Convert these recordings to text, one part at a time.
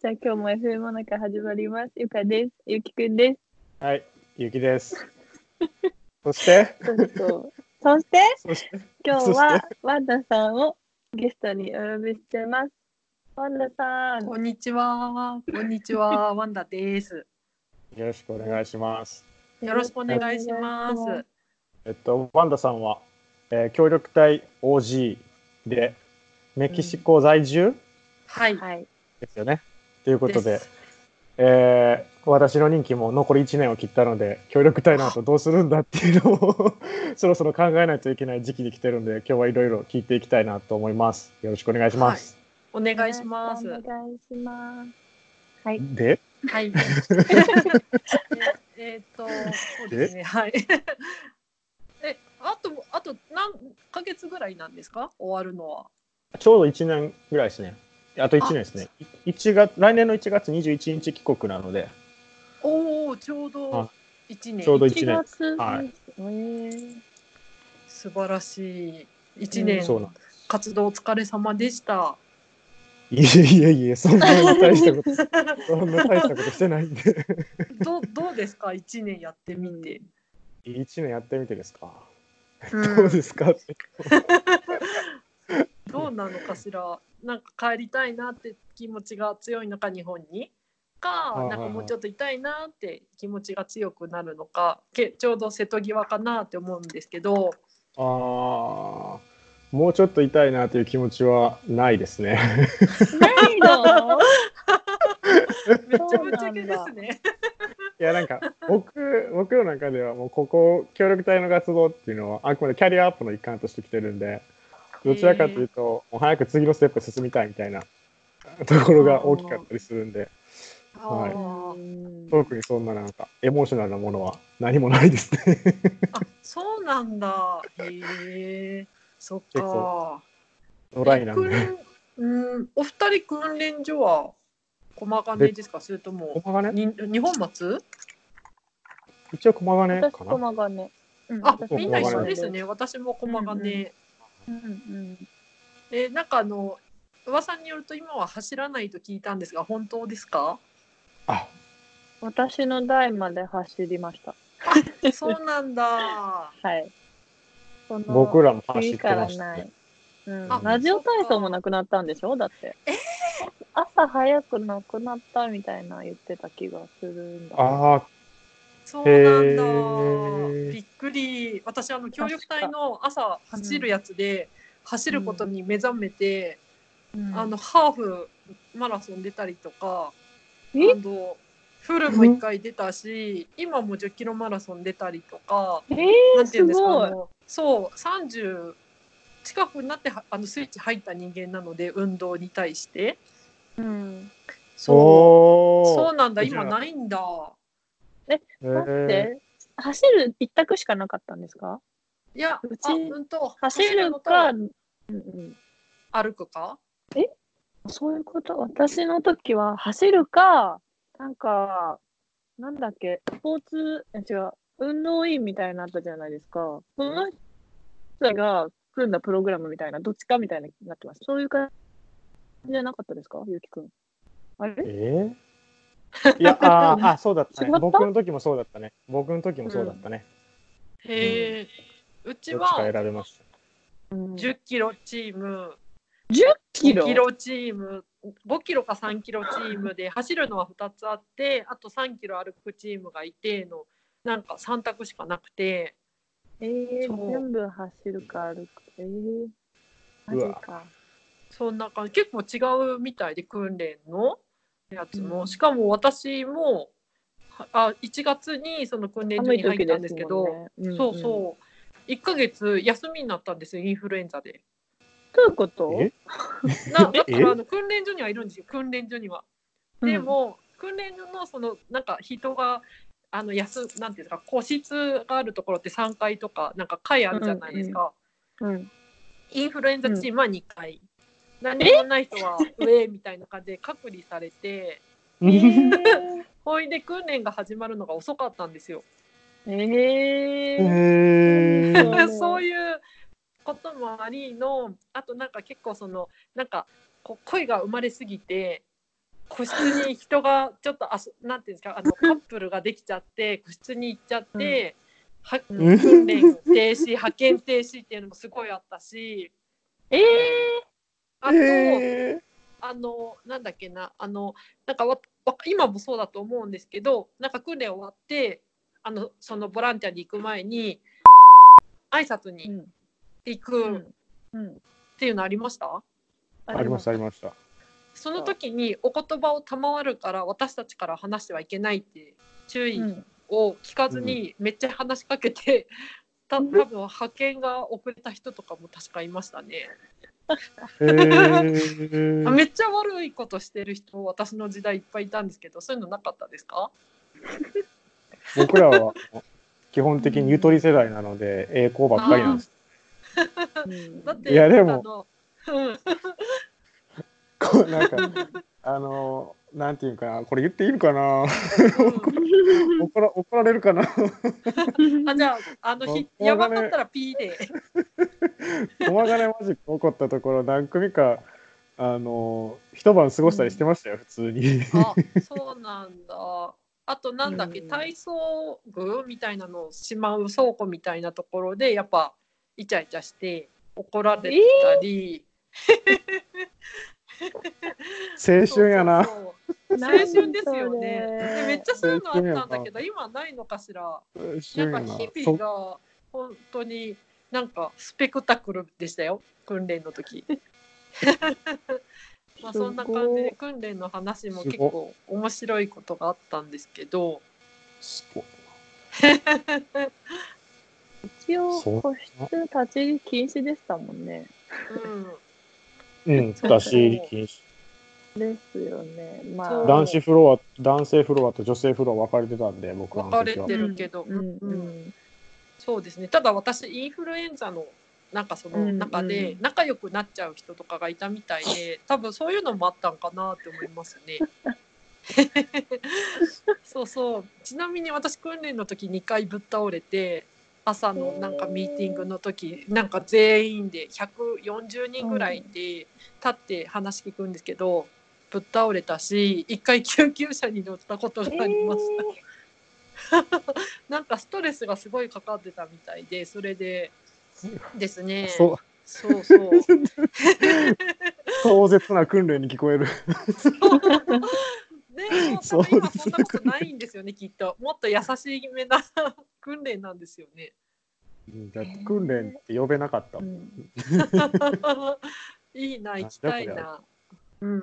じゃあ今日も FM の中始まります。ゆかです。ゆきくんです。はい、ゆきです。そして、そして？そして、今日はワンダさんをゲストにお呼びしてます。ワンダさん、こんにちは。こんにちは。ワンダです。よろしくお願いします。よろしくお願いします。えっと、ワンダさんは、えー協力隊 OG で、メキシコ在住？はい。はい。ですよね。ということでえー私の任期も残り1年を切ったので、協力隊の後どうするんだっていうのを そろそろ考えないといけない時期に来てるんで、今日はいろいろ聞いていきたいなと思います。よろしくお願いします。お願いします。お願いします。はい。で、はい。ええーっと、そうですね。はい。え、あと、あと何ヶ月ぐらいなんですか？終わるのは。ちょうど1年ぐらいですね。あと1年ですね。い1月来年の1月21日帰国なので、おお、ちょうどあ一年。ちょうど1一年月です。はいえー素晴らしい。一うん年そうなん。活動お疲れ様でした。いえいえいえ、そんな大したこと、そんな大したことしてないんで。どう、どうですか？一年やってみて。1年やってみてですか？うんどうですか？って。どうなのかしら？なんか帰りたいなって気持ちが強いのか日本に？かなんかもうちょっといたいなって気持ちが強くなるのかけちょうど瀬戸際かなって思うんですけどああ、もうちょっと痛いなという気持ちはないですね。ないの？めっちゃぶっちゃけですね。いやなんか僕僕の中ではもうここ協力隊の活動っていうのはあくまでキャリアアップの一環としてきてるんでどちらかというともう早く次のステップ進みたいみたいなところが大きかったりするんではい特にそんななんかエモーショナルなものは何もないですね。あそうなんだ。へえ。そっ結か構。ドライなんで。うんお二人訓練所は駒ヶ根ですか？それとも駒ヶ根に日本松？一応駒ヶ根私、かな駒ヶ根。うんあ私みんな一緒ですね。私も駒ヶ根。うんうん。えなんかあの噂によると今は走らないと聞いたんですが本当ですか？あ私の代まで走りました。そうなんだ。はい。僕らも走って次からましたねない。うんあラジオ体操もなくなったんでしょ？だって。朝早くなくなったみたいな言ってた気がするんだ。ああそうなんへだー。びっくり。私あの協力隊の朝走るやつで、走ることに目覚めて、うん。あのハーフマラソン出たりとか、え？あのフルも一回出たし、今も10キロマラソン出たりとか、えー、なんていうんですかすごい。あ。のそう30近くになってはあのスイッチ入った人間なので運動に対して。うん。そう。そうなんだ。今ないんだへだっーて、走る一択しかなかったんですか？いやうちあうんと走るか、うんうん、歩くか？そういうこと？私の時は走るか、なんか、なんだっけ、スポーツ、え違う、運動員みたいになったじゃないですか。その人が組んだプログラムみたいな、どっちかみたいになってます。そういう感じじゃなかったですか？ゆうきくん。あれ？えー？いやあー あそうだった違ったね僕の時もそうだったね。僕の時もそうだったね、へえ、うちはべました。うん、10キロチーム。10キロ？5キロチーム。5キロか3キロチームで走るのは2つあってあと3キロ歩くチームがいてのなんか3択しかなくて。えー、全部走るか歩く？えー、マジか。そんな感じ。結構違うみたいで訓練のやつも、うん。しかも私もはあ1月にその訓練所に入ったんですけどね、そううん。そう1ヶ月休みになったんですよインフルエンザで。どういうこと？え？なだかえらあの訓練所にはいるんですよ訓練所には。でも、訓練所のそのなんか人があの休なんていうんですか個室があるところって3階とかなんか階あるじゃないですか、うん、インフルエンザチームは2階、何もない人は上みたいな感じで隔離されてえー、ほいで訓練が始まるのが遅かったんですよ。えへー、ー そういうこともありのあとなんか結構そのなんかこう恋が生まれすぎて個室に人がちょっとあそなんていうんですかあのカップルができちゃって個室に行っちゃって、はうん。訓練停止派遣停止っていうのもすごいあったし。ええあと、えあのなんだっけなあのなんかわわ今もそうだと思うんですけどなんか訓練終わってあのそのボランティアに行く前に挨拶うにん。行くっうん。うん。ていうのありました、ーありましたありました。その時にお言葉を賜るから私たちから話してはいけないって注意うん。を聞かずにめっちゃ話しかけて、た多分派遣が遅れた人とかも確かいましたね。めっちゃ悪いことしてる人私の時代いっぱいいたんですけどそういうのなかったですか？僕らは基本的にゆとり世代なので栄光ばっかりなんです。うん だっていやでもうん。こうなんかあのなんていうかなこれ言っていいのかな？怒ら怒られるかな？あじゃああのひもうやばかったら P で。駒ヶ根マジック起こったところ何組かあの一晩過ごしたりしてましたよ、普通に。あそうなんだ。あとなんだっけ、うん。体操具みたいなのをしまう倉庫みたいなところでやっぱイチャイチャして怒られてたり、青春やな。そうそうそう青春ですよね。でめっちゃそういうのあったんだけど今ないのかしら。青なんか日々が本当になんかスペクタクルでしたよ訓練の時。まあそんな感じで訓練の話も結構面白いことがあったんですけど、そすごい一応そう個室立ち入り禁止でしたもんね。うん、うん、出し入り禁止。ですよね。まあ。男子フロア、男性フロアと女性フロア分かれてたんで、僕らの分かれ。てるけど、うんううんんそうですねただ私インフルエンザのなんかそのうん中でうん仲良くなっちゃう人とかがいたみたいで多分そういうのもあったんかなって思いますね。そうそうちなみに私訓練の時2回ぶっ倒れて朝のなんかミーティングの時なんか全員で140人ぐらいで立って話聞くんですけどぶっ倒れたし1回救急車に乗ったことがありました。なんかストレスがすごいかかってたみたいでそれでですね。そう。そうそう。壮絶な訓練に聞こえる。でも多分今そんなことないんですよねきっともっと優しめな訓練なんですよね。うんだって訓練って呼べなかったん。ん いいな行きたいな。うんう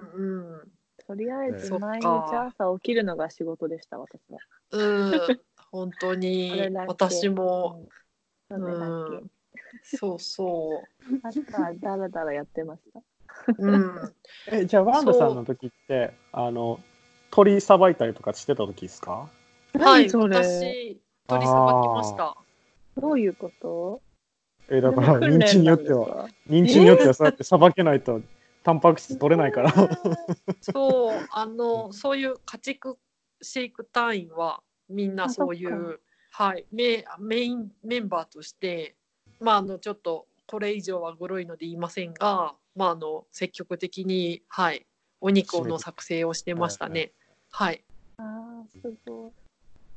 んとりあえず毎日朝起きるのが仕事でした、私は。うん本当そに私も、うん。そうんそうそけ。あとはダラダラやってました。う。う んえ、じゃあワンダさんの時って、あの、鳥さばいたりとかしてた時ですか？はい何それ？私鳥さばきました。どういうこと？え、だから、認知によっては、は。認知によってはそうやってさばけないと、タンパク質取れないから。そうあのそういう家畜飼育隊員はみんなそういあそっうはいメメインメンバーとしてまああのちょっとこれ以上はグロいので言いませんがまああの積極的にはいお肉の作成をしてましたね。はいああ、すごい。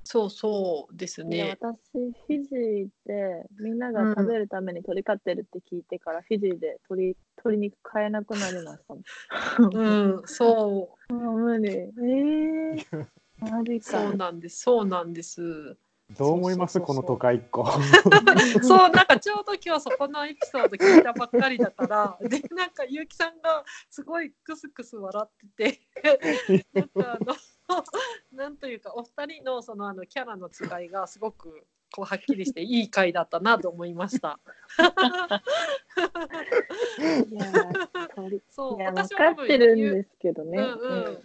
そうそうですね。私、フィジーでみんなが食べるために鳥飼ってるって聞いてから、フィジーで鶏鶏肉買えなくなりました。うん、そ う無理。えー、マジか。そうなんですそうなんです。どう思います？この都会っ子。そうなんかちょうど今日そこのエピソード聞いたばっかりだからでなんか結城さんがすごいクスクス笑っててなんかあのなんというかお二人のそのあのキャラの違いがすごくこうはっきりしていい回だったなと思いました。いや。そう私は多分かってるんですけどね。うんうん、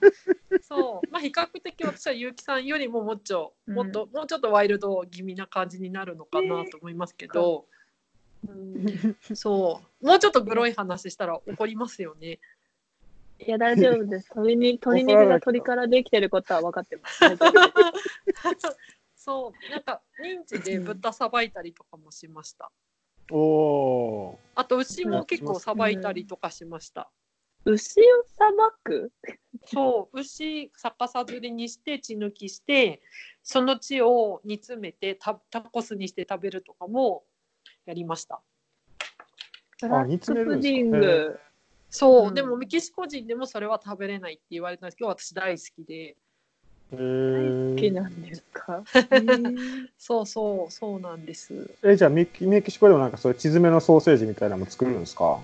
そうまあ比較的私は結城さんよりももっともっと、もうちょっとワイルド気味な感じになるのかなと思いますけど、うんそうもうちょっとグロい話したら怒りますよね。いや、大丈夫です。鶏に鶏肉が鳥からできてることは分かってます。そう。なんか認知で豚さばいたりとかもしました。おおあと牛も結構さばいたりとかしました。牛をさばく？そう。牛逆さずりにして血抜きしてその血を煮詰めてタタコスにして食べるとかもやりました。あ煮詰めるんですか？プディング。そう、うん。でもメキシコ人でもそれは食べれないって言われたんですけど私大好きでへ好きーなんですか？そうそうそうなんです。えじゃあメキシコでもなんかそういう血詰めのソーセージみたいなのも作るんですか？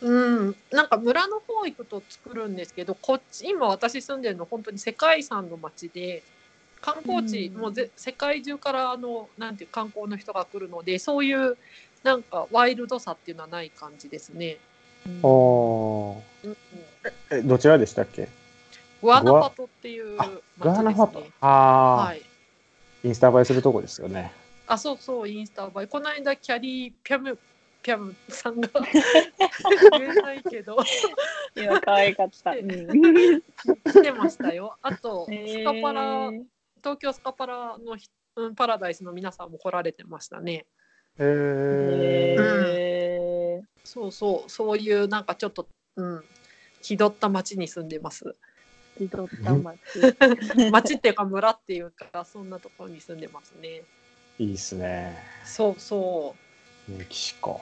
うん、なんか村の方行くと作るんですけどこっち今私住んでるの本当に世界遺産の町で観光地、うん。もうぜ世界中からあのなんていう観光の人が来るのでそういうなんかワイルドさっていうのはない感じですね。うんうん。えどちらでしたっけ？グアナパトっていう町です、ガーナファトね。ああ、はい。インスタ映えするとこですよねあ、そうそう、インスタ映え。この間、キャリーピャム、ピャムさんが 言えないけど、いや、可愛かった。うん来てましたよ。あと、へスカパラ、ー東京スカパラのひ、うん、パラダイスの皆さんも来られてましたね。へえへーそうそう、そういうなんかちょっと、うん、気取った町に住んでます。気取った街。町っていうか村っていうか、そんなところに住んでますね。いいっすねそうそう。メキシコ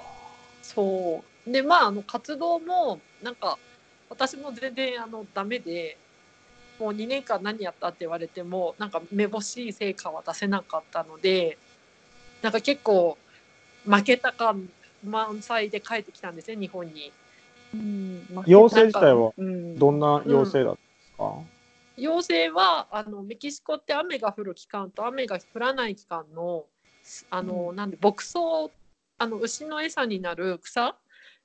そうでまああの活動もなんか私も全然あのダメでもう2年間何やったって言われてもなんかめぼしい成果は出せなかったのでなんか結構負けた感満載で帰ってきたんですね日本に。うんまあ妖精自体はうんどんな妖精だった？か、妖精はあのメキシコって雨が降る期間と雨が降らない期間のあの、なんで牧草あの牛の餌になる草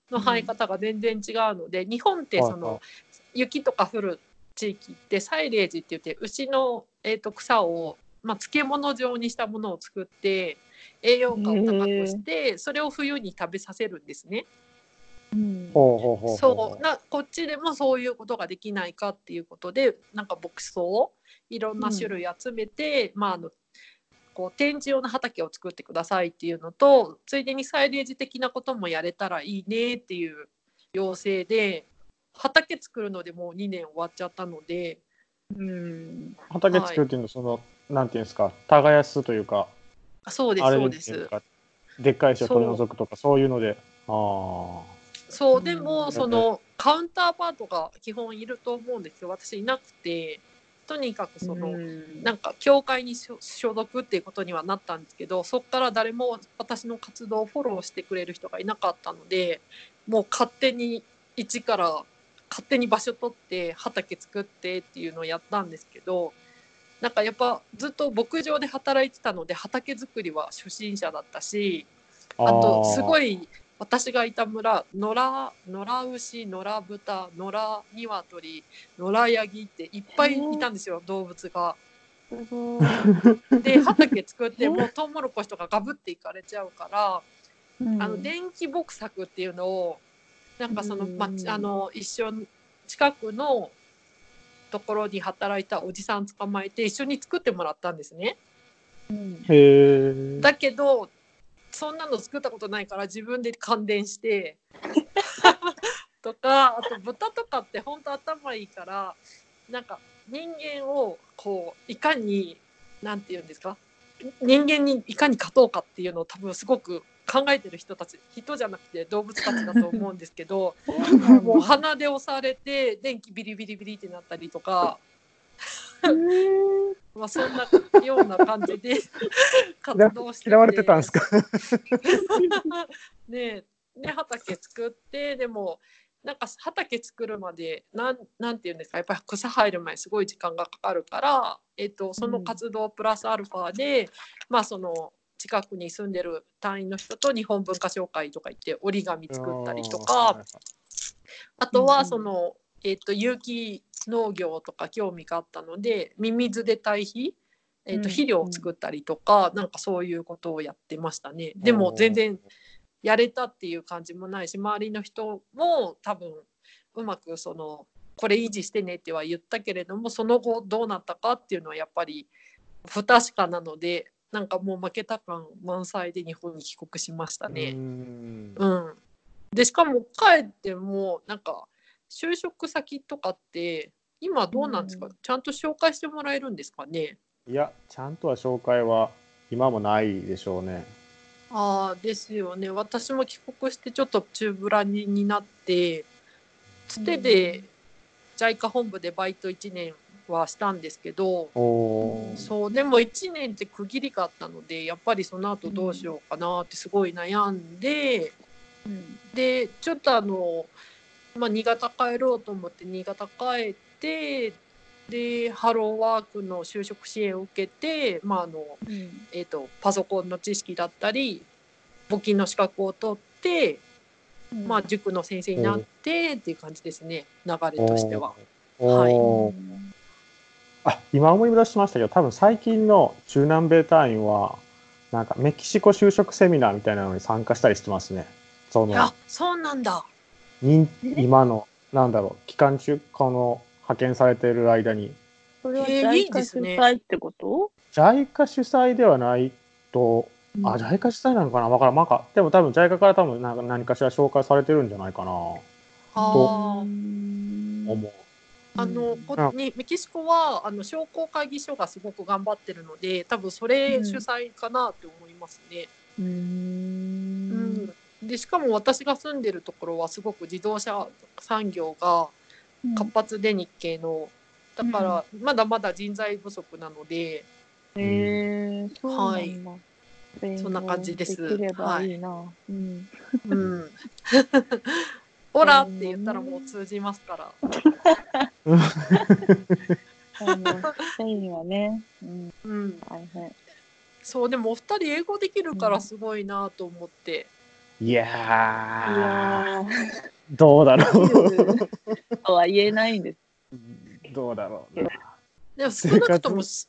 の生え方が全然違うので、日本ってそはいはの雪とか降る地域ってサイレージって言って牛の、えー、と草を、まあ、漬物状にしたものを作って栄養価を高くしてそれを冬に食べさせるんですね。そう。なこっちでもそういうことができないかっていうことでなんか牧草をいろんな種類集めて、まああのこう展示用の畑を作ってくださいっていうのとついでにサイレージ的なこともやれたらいいねっていう要請で畑作るのでもう2年終わっちゃったのでうん。畑作るっていうのはその、なんていうんですか耕すというかあそうですそうです。でっかい石を取り除くとかそう。いうので。ああそうでもうんそのカウンターパートが基本いると思うんですけど私いなくて。とにかくその、うん。なんか教会に所所属っていうことにはなったんですけどそこから誰も私の活動をフォローしてくれる人がいなかったのでもう勝手に一から勝手に場所取って畑作ってっていうのをやったんですけどなんかやっぱずっと牧場で働いてたので畑作りは初心者だったしあとすごいい私がいた村野良野良牛野良豚野良鶏野良ヤギっていっぱいいたんですよ動物が。で畑作ってもうトウモロコシとかガブっていかれちゃうから、うん。あの電気牧作っていうのをなんかその、うん。まあの一緒に近くのところに働いたおじさん捕まえて一緒に作ってもらったんですね。うん。へえだけどそんなの作ったことないから自分で感電して。とかあと豚とかって本当頭いいからなんか人間をこういかになんて言うんですか？人間にいかに勝とうかっていうのを多分すごく考えてる人たち人じゃなくて動物たちだと思うんですけど もう鼻で押されて電気ビリビリビリってなったりとか。う んまあ、そんなような感じで 活動してて。嫌われてたんですか？ねね畑作ってでもなんか畑作るまでなんなんていうんですか？やっぱり草入る前すごい時間がかかるから、えっと、その活動プラスアルファで、まあその近くに住んでる隊員の人と日本文化紹介とか行って折り紙作ったりとか。あとうんうん。はその、えっと有機農業とか興味があったのでミミズで堆肥、えっとうん肥料を作ったりとか、なんかそういうことをやってましたね。でも全然やれたっていう感じもないし周りの人も多分うまくそのこれ維持してねっては言ったけれどもその後どうなったかっていうのはやっぱり不確かなのでなんかもう負けた感満載で日本に帰国しましたね。うんうん、でしかも帰ってもなんか就職先とかって今どうなんですか、うん。ちゃんと紹介してもらえるんですかね？いや、ちゃんとは紹介は今もないでしょうね。ああですよね。私も帰国してちょっと中ぶらにになってつてで JICA 本部でバイト1年はしたんですけどそうでも1年って区切りがあったのでやっぱりその後どうしようかなってすごい悩んで、うん。でちょっとあの、まあ、新潟帰ろうと思って新潟帰ってでハローワークの就職支援を受けて、まああのうんえー、とパソコンの知識だったり募金の資格を取って、うんまあ、塾の先生になってっていう感じですね流れとしては。はいあ今思い出しましたけど多分最近の中南米隊員はなんかメキシコ就職セミナーみたいなのに参加したりしてますね。そのあそうなんだ。今のなんだろう期間中この派遣されている間に。それは JICA 主ですね催ってこと？JICA 主催ではないとあ JICA 主催なのかな？わからん。なんかでも多分 JICA から多分なんか何かしら紹介されてるんじゃないかな。あとー思う。あのこあにメキシコはあの商工会議所がすごく頑張ってるので多分それ主催かなって思いますね。うーうんんでしかも私が住んでるところはすごく自動車産業が活発で日系のだからまだまだ人材不足なので、へえそうなんだ。勉強そんな感じですできればいいな。うん。うん、オラって言ったらもう通じますから。あのスペインはね、うん、うん。そうでもお二人英語できるからすごいなと思って。いやどうだろう。ー、とは言えないんです。どうだろうな。でも少なくともし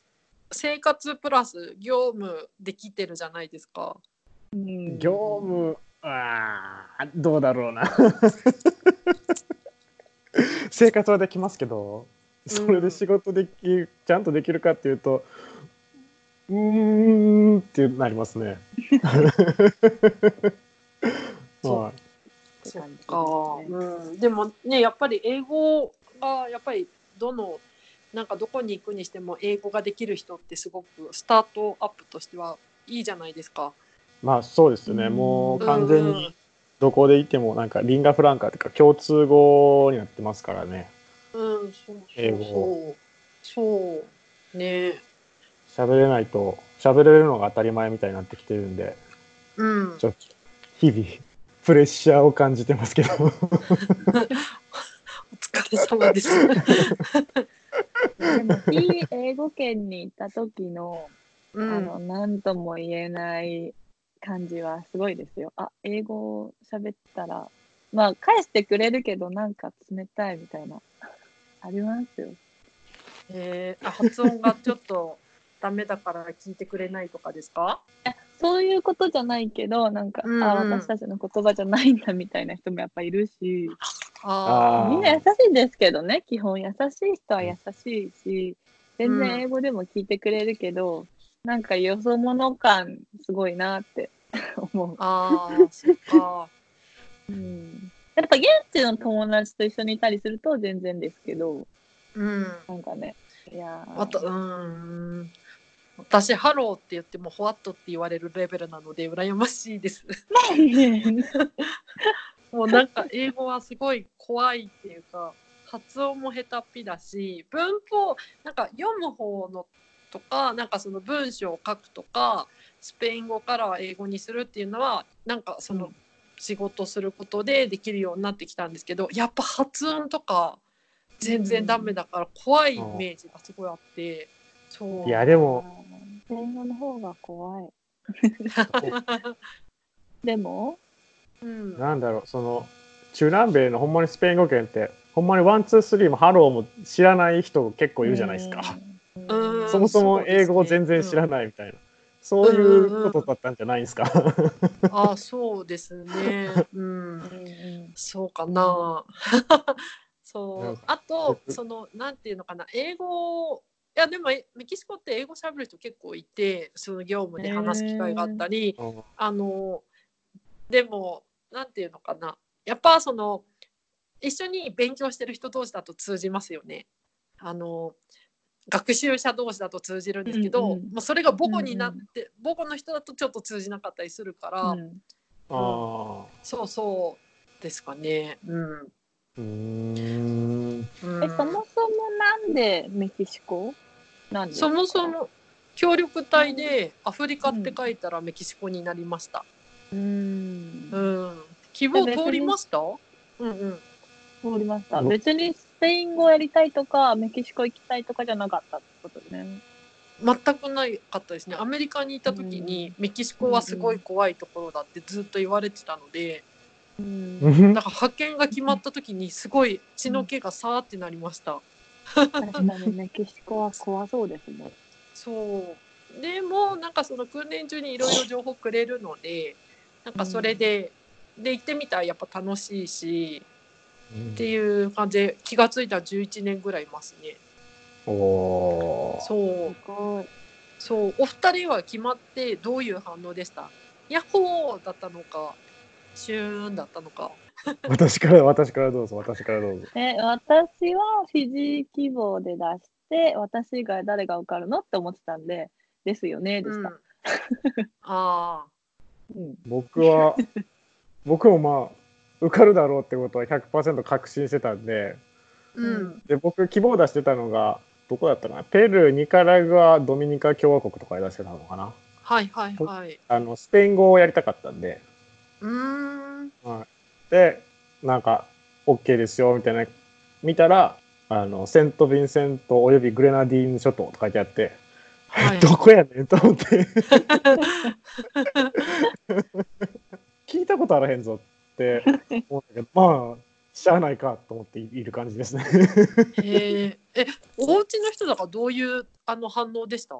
生活プラス業務できてるじゃないですか。うん。業務。あーどうだろうな。生活はできますけどそれで仕事できる、ちゃんとできるかっていうとうーんってなりますね。そう。はい。そうん、でもねやっぱり英語がやっぱりどのなんかどこに行くにしても英語ができる人ってすごくスタートアップとしてはいいじゃないですか。まあそうですね、うん。もう完全うん。にどこでいてもなんかリンガフランカというか共通語になってますからね。うん、そう英そう。語そう。そう。ね。喋れないと喋れるのが当たり前みたいになってきてるんで。うん。ちょっと日々プレッシャーを感じてますけどお疲れ様です。でも、非英語圏に行った時の、うん。あの、なんとも言えない感じはすごいですよ。あ、英語喋ったら、まあ、返してくれるけど、なんか冷たいみたいな、ありますよ。えー、あ発音がちょっとダメだから聞いてくれないとかですか？そういうことじゃないけど、なんか、うんうん。あ、私たちの言葉じゃないんだみたいな人もやっぱいるし、あみんな優しいんですけどね、基本優しい人は優しいし、全然英語でも聞いてくれるけど、なんかよそ者感すごいなって。思あー、そっか。う。うん、やっぱ現地の友達と一緒にいたりすると全然ですけど、うん。なんかね、いやー。あと、うん。私、ハローって言っても、ホワットって言われるレベルなので、羨ましいです。もうなんか、英語はすごい怖いっていうか、発音も下手っぴだし、文法、なんか読む方のとか、なんかその文章を書くとか、スペイン語からは英語にするっていうのは、なんかその、仕事することでできるようになってきたんですけどやっぱ発音とか全然ダメだから怖いイメージがすごいあって、そう。いやでも英語の方が怖い。でも、うん、なんだろうその中南米のほんまにスペイン語圏ってほんまに one two three もハローも知らない人結構いるじゃないですか。そもそも英語を全然知らい、ないみたいな。そういうことだったんじゃないですか。ああそうですね。うん。うんうんそうかなそう。あと僕そのなんていうのかな。英語いやでもえメキシコって英語喋る人結構いてその業務で話す機会があったり、うんあのでもなんていうのかな。やっぱその一緒に勉強してる人同士だと通じますよね。あの学習者同士だと通じるんですけど、うんうんまあ、それが母語になって、母語の人だとちょっと通じなかったりするから、うん。あそうそうですかね。うん。ーうーん。うん。えそもそもなんでメキシコ？そもそも協力隊でアフリカって書いたらメキシコになりました。うんうん、希望通りました？うんうん。通りましたうん別にスペイン語やりたいとかメキシコ行きたいとかじゃなかったってことね全くないかったですね。アメリカにいた時にメキシコはすごい怖いところだってずっと言われてたので、うんうんだから派遣が決まった時にすごい血の気がさーってなりました。確かにメキシコは怖そうですねそう。でもなんかその訓練中にいろいろ情報くれるので、なんかそれで、で行ってみたらやっぱ楽しいしっていう感じで気がついたら11年ぐらいいますね。おーそう。すごいそうお二人は決まってどういう反応でした？ヤッホーだったのかシューンだったのか 私から私からどうぞ私からどうぞ。え私はフィジー希望で出して私以外誰が受かるのって思ってたんでですよねでうん。した、あ。うん。僕は 僕もまあ受かるだろうってことは100%確信してたんでーうん。で僕希望出してたのがどこだったかな？ペルーニカラグアドミニカ共和国とかで出してたのかな？はいはいはい。あのスペイン語をやりたかったんで。うーん。でなんか OK ですよみたいな。見たらあのセント・ヴィンセントおよびグレナディーン諸島と書いてあって、はい。どこやねんと思って。聞いたことあらへんぞって思ったけどまあしゃあないかと思っている感じですね。えお家の人だからどういうあの反応でした、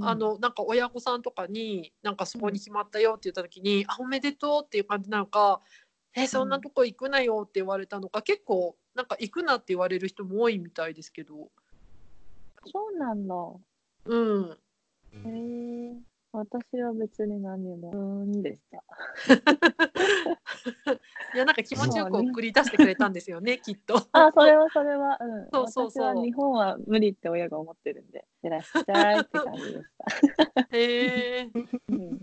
あのなんか親御さんとかになんかそこに決まったよって言った時に、あおめでとうっていう感じなのかえそんなとこ行くなよって言われたのか、結構なんか行くなって言われる人も多いみたいですけど。そうなんだ。うん。へえ私は別に何も。うーん。でしたいやなんか気持ちよく送り出してくれたんですよねきっと。あそれはそれは。うん。そうそうそう。私は日本は無理って親が思ってるんでいらっしゃいって感じでした。へえうん。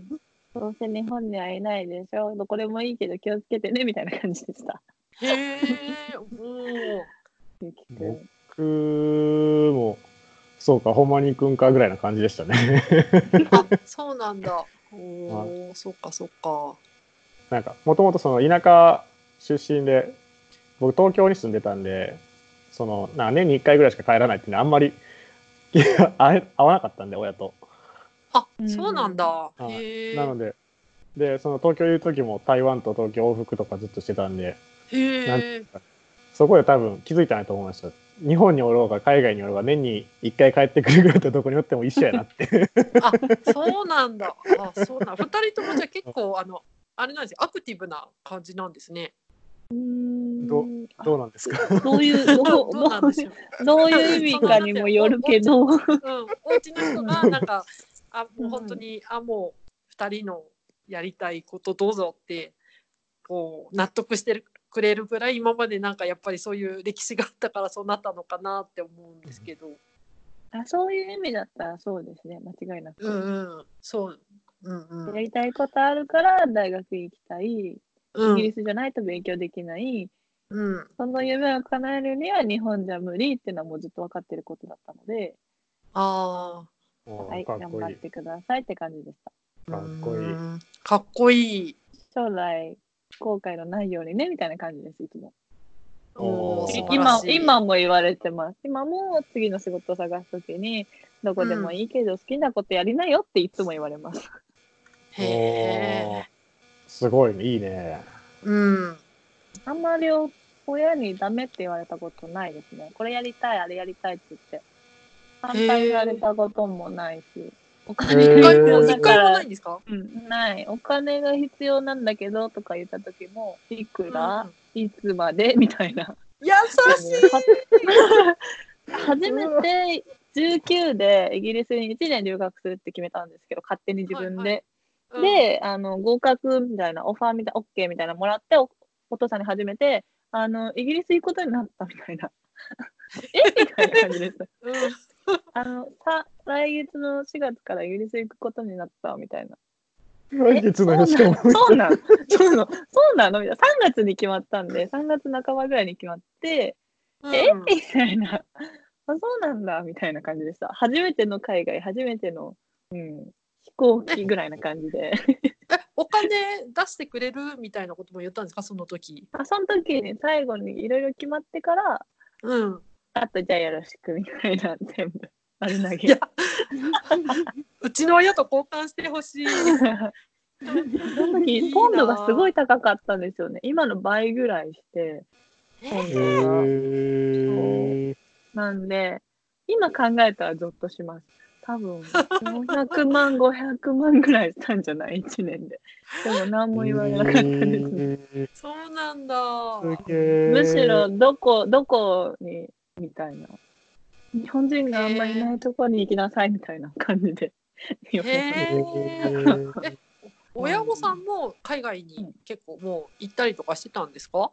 どうせ日本にはいないでしょ。どこでもいいけど気をつけてねみたいな感じでした。へえおゆきくん。僕もそうかほんまに行くんかぐらいな感じでしたね。あそうなんだ。おおそっかそっか。なんかもともとその田舎出身で僕東京に住んでたんでそのな年に1回ぐらいしか帰らないっていうのはあんまり 会わなかったんで親と。あうんそうなんだ。はいへえ。なのででその東京いる時も台湾と東京往復とかずっとしてたんでなんていへえう。かそこで多分気づいたなと思いました。日本におろうが海外におろうが年に1回帰ってくるぐらいだったらどこにおっても一緒やなって。あそうなんだ。あそうなん。二人ともじゃあ結構あのあれなんですよ。アクティブな感じなんですね。うーんどどうなんですか？どういうどう どうなんでしょう。どういう意味かにもよるけどうん。お家の人がなんかあもう本当に、あもう二人のやりたいことどうぞってこう納得してるくれるぐらい今までなんかやっぱりそういう歴史があったからそうなったのかなって思うんですけど。あそういう意味だったらそうですね間違いなく、うんうん。そう。うんうんやりたいことあるから大学行きたい、イうんギリスじゃないと勉強できないうん。その夢を叶えるには日本じゃ無理っていうのはもうずっと分かってることだったので、あはい。頑張ってくださいって感じでした。あ。かっこいいうんかっこいい。将来後悔のないようにねみたいな感じですいつも。今今も言われてます。今も次の仕事を探すときにどこでもいいけど好きなことやりなよっていつも言われます。へえ。おーすごいねいいね。うん。あんまり親にダメって言われたことないですね。これやりたい、あれやりたいって言って。反対言われたこともないし。お金が必要だから回もないん、ですか？うん、ない。お金が必要なんだけどとか言った時も、いくら、うんいつまで？みたいな。優しい。初めて19でイギリスに1年留学するって決めたんですけど、勝手に自分で。はいうん、で、あの、合格みたいな、オファーみたいな、OK みたいなのもらって、おお父さんに初めて、あの、イギリス行くことになったみたいな。え？みたいな感じです。うん あの、さ、来月の4月からイギリス行くことになったみたいな。来月のよしかも。そうなん そうなの？そうなの？みたいな。3月に決まったんで、3月半ばぐらいに決まって、えうんみたいな。あ、そうなんだ、みたいな感じでした。初めての海外、初めての、うん、飛行機ぐらいな感じで。えお金出してくれるみたいなことも言ったんですか？その時。あその時に最後にいろいろ決まってから、うん。あとじゃあよろしくみたいな、全部。丸投げ。うちの親と交換してほしい。その時、ポンドがすごい高かったんですよね。今の倍ぐらいして。ポンへドが。ーなんで、今考えたらゾッとします。多分、400万、500万ぐらいしたんじゃない ?1 年で。でも何も言われなかったですね。えそうなんだ。むしろ、どこ、どこに、みたいな。日本人があんまりいないところに行きなさいみたいな感じで。言われへてえ。親御さんも海外に結構もう行ったりとかしてたんですか？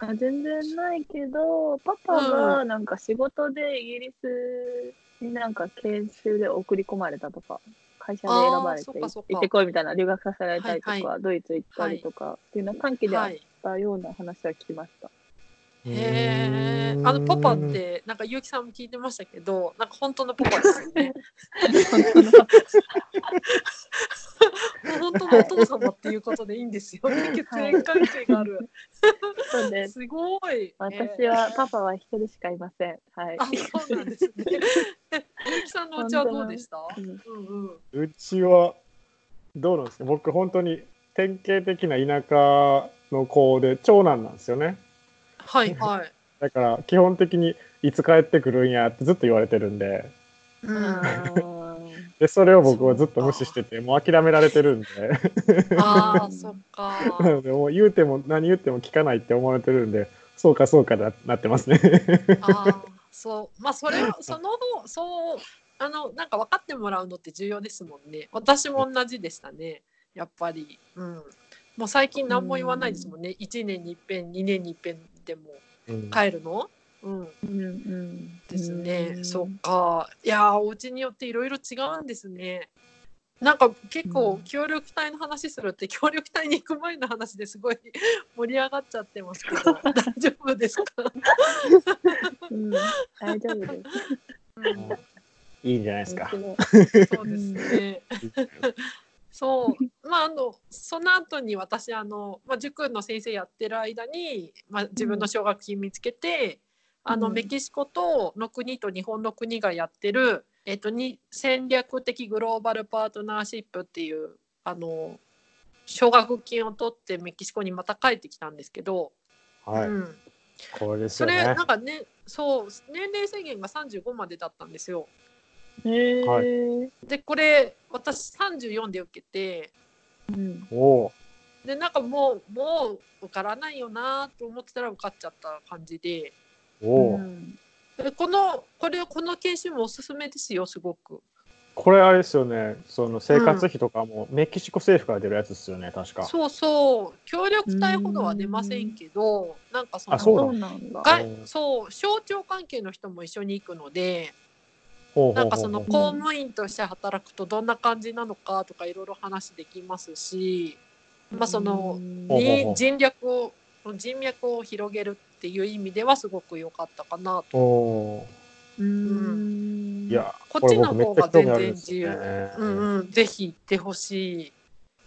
あ全然ないけど、パパがなんか仕事でイギリスになんか研修で送り込まれたとか、会社で選ばれて行ってこいみたいな留学させられたりとか、はいドイツ行ったりとか、っていうような短期であっはい。たような話は聞きました。へえ。あのパパってなんか結城さんも聞いてましたけど、なんか本当のパパですよね。本当のお父様っていうことでいいんですよ。血縁関係がある。そうです。すごい。私は、パパは一人しかいません。はい。あ、そうなんですね。え結城さんのお家はどうでした？うんうんうん。うちはどうなんですか？僕本当に典型的な田舎の子で長男なんですよねはい はい。だから基本的にいつ帰ってくるんやってずっと言われてるんでうん。あでそれを僕はずっと無視しててもう諦められてるんでああ、そっか。なのでもう言うても何言っても聞かないって思われてるんでそうかそうかななってますねああ、そう、まあ、それは、その方、そう、あの、なんか分かってもらうのって重要ですもんね。私も同じでしたね。やっぱり。うん。もう最近何も言わないですもんね。一年に一遍、二年に一遍でもうん帰るの？うん。ーうんうん。ですね。うんそっか。いやー、お家によっていろいろ違うんですね。なんか結構うん協力隊の話するって 協力隊に行く前の話ですごい 盛り上がっちゃってますけど大丈夫ですか、うん、大丈夫です。うんいいんじゃないですかそうですね。そう、まあ、あの、その後に私、あの、まあ、塾の先生やってる間に、まあ、自分の奨学金見つけて。あの、うんメキシコとの国と日本の国がやってる、えっと、に戦略的グローバルパートナーシップっていう。あの。奨学金を取ってメキシコにまた帰ってきたんですけど。はい、うん、これですそれ、なんかね、そう、年齢制限が35までだったんですよ。へえ、はで、これ、私34で受けて。うん。おおでなんかもうもう受からないよなと思ってたら受かっちゃった感じで。おお、うん。でこのこれこの研修もおすすめですよすごく。これあれですよね。その生活費とかもメキシコ政府から出るやつですよね確か。そうそう。協力隊ほどは出ませんけどなんかそのあそうそうなんだ。がうんそう省庁関係の人も一緒に行くのでなんかその公務員として働くとどんな感じなのかとかいろいろ話できますし、まあその人脈を人脈を広げるっていう意味ではすごく良かったかなと。おーうんいやこっちの方が全然自由。ねうんうん、ぜひ行ってほしい。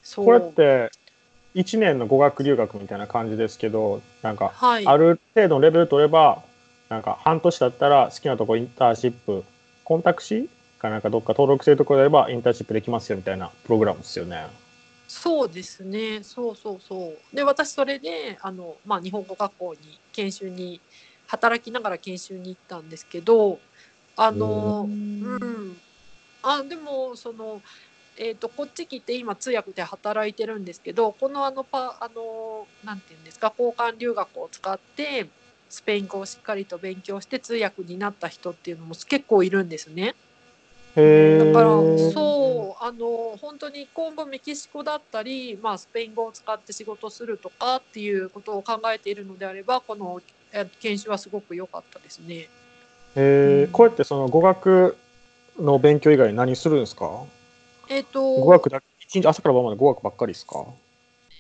そう。これって1年の語学留学みたいな感じですけどなんかはい。ある程度のレベル取ればなんか半年だったら好きなとこインターンシップコンタクシーかなんかどっか登録してるところであればインターンシップできますよみたいなプログラムですよね。そうですね。そうそうそう。で、私それで、あの、まあ、日本語学校に研修に。働きながら研修に行ったんですけど。あの、うん。あ、でも、その。えー、とこっち来て今通訳で働いてるんですけどこのあのパあのなんていうんですか交換留学を使ってスペイン語をしっかりと勉強して通訳になった人っていうのも結構いるんですね。へだからーそうあの本当に今後メキシコだったり、まあ、スペイン語を使って仕事するとかっていうことを考えているのであればこのえ研修はすごく良かったですね。えー。うん。こうやってその語学の勉強以外に何するんですか？えっ、語と学だ一日朝から晩まで語学ばっかりですか？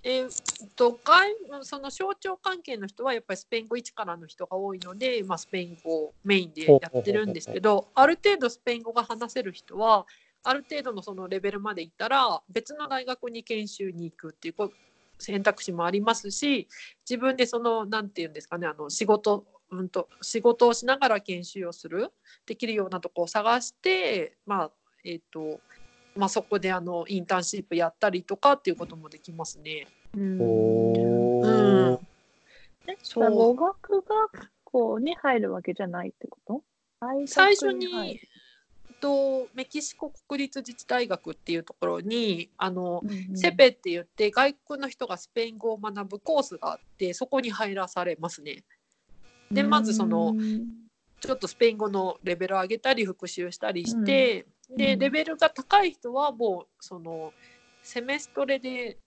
えー、と外その省庁関係の人はやっぱりスペイン語1からの人が多いので、まあ、スペイン語をメインでやってるんですけどある程度スペイン語が話せる人はある程度のそのレベルまで行ったら別の大学に研修に行くっていう選択肢もありますし自分でその何て言うんですかねあの仕事うんと仕事をしながら研修をするできるようなとこを探してまあえっ、とまあそこであのインターンシップやったりとかっていうこともできますね。うん。おうん。ーえそう。語学学校に入るわけじゃないってこと？最初入にる。とメキシコ国立自治大学っていうところにあの、うんうん。セペって言って外国の人がスペイン語を学ぶコースがあってそこに入らされますね。でまずそのうん。ちょっとスペイン語のレベルを上げたり復習したりして、でうんレベルが高い人はもうそのセメストレで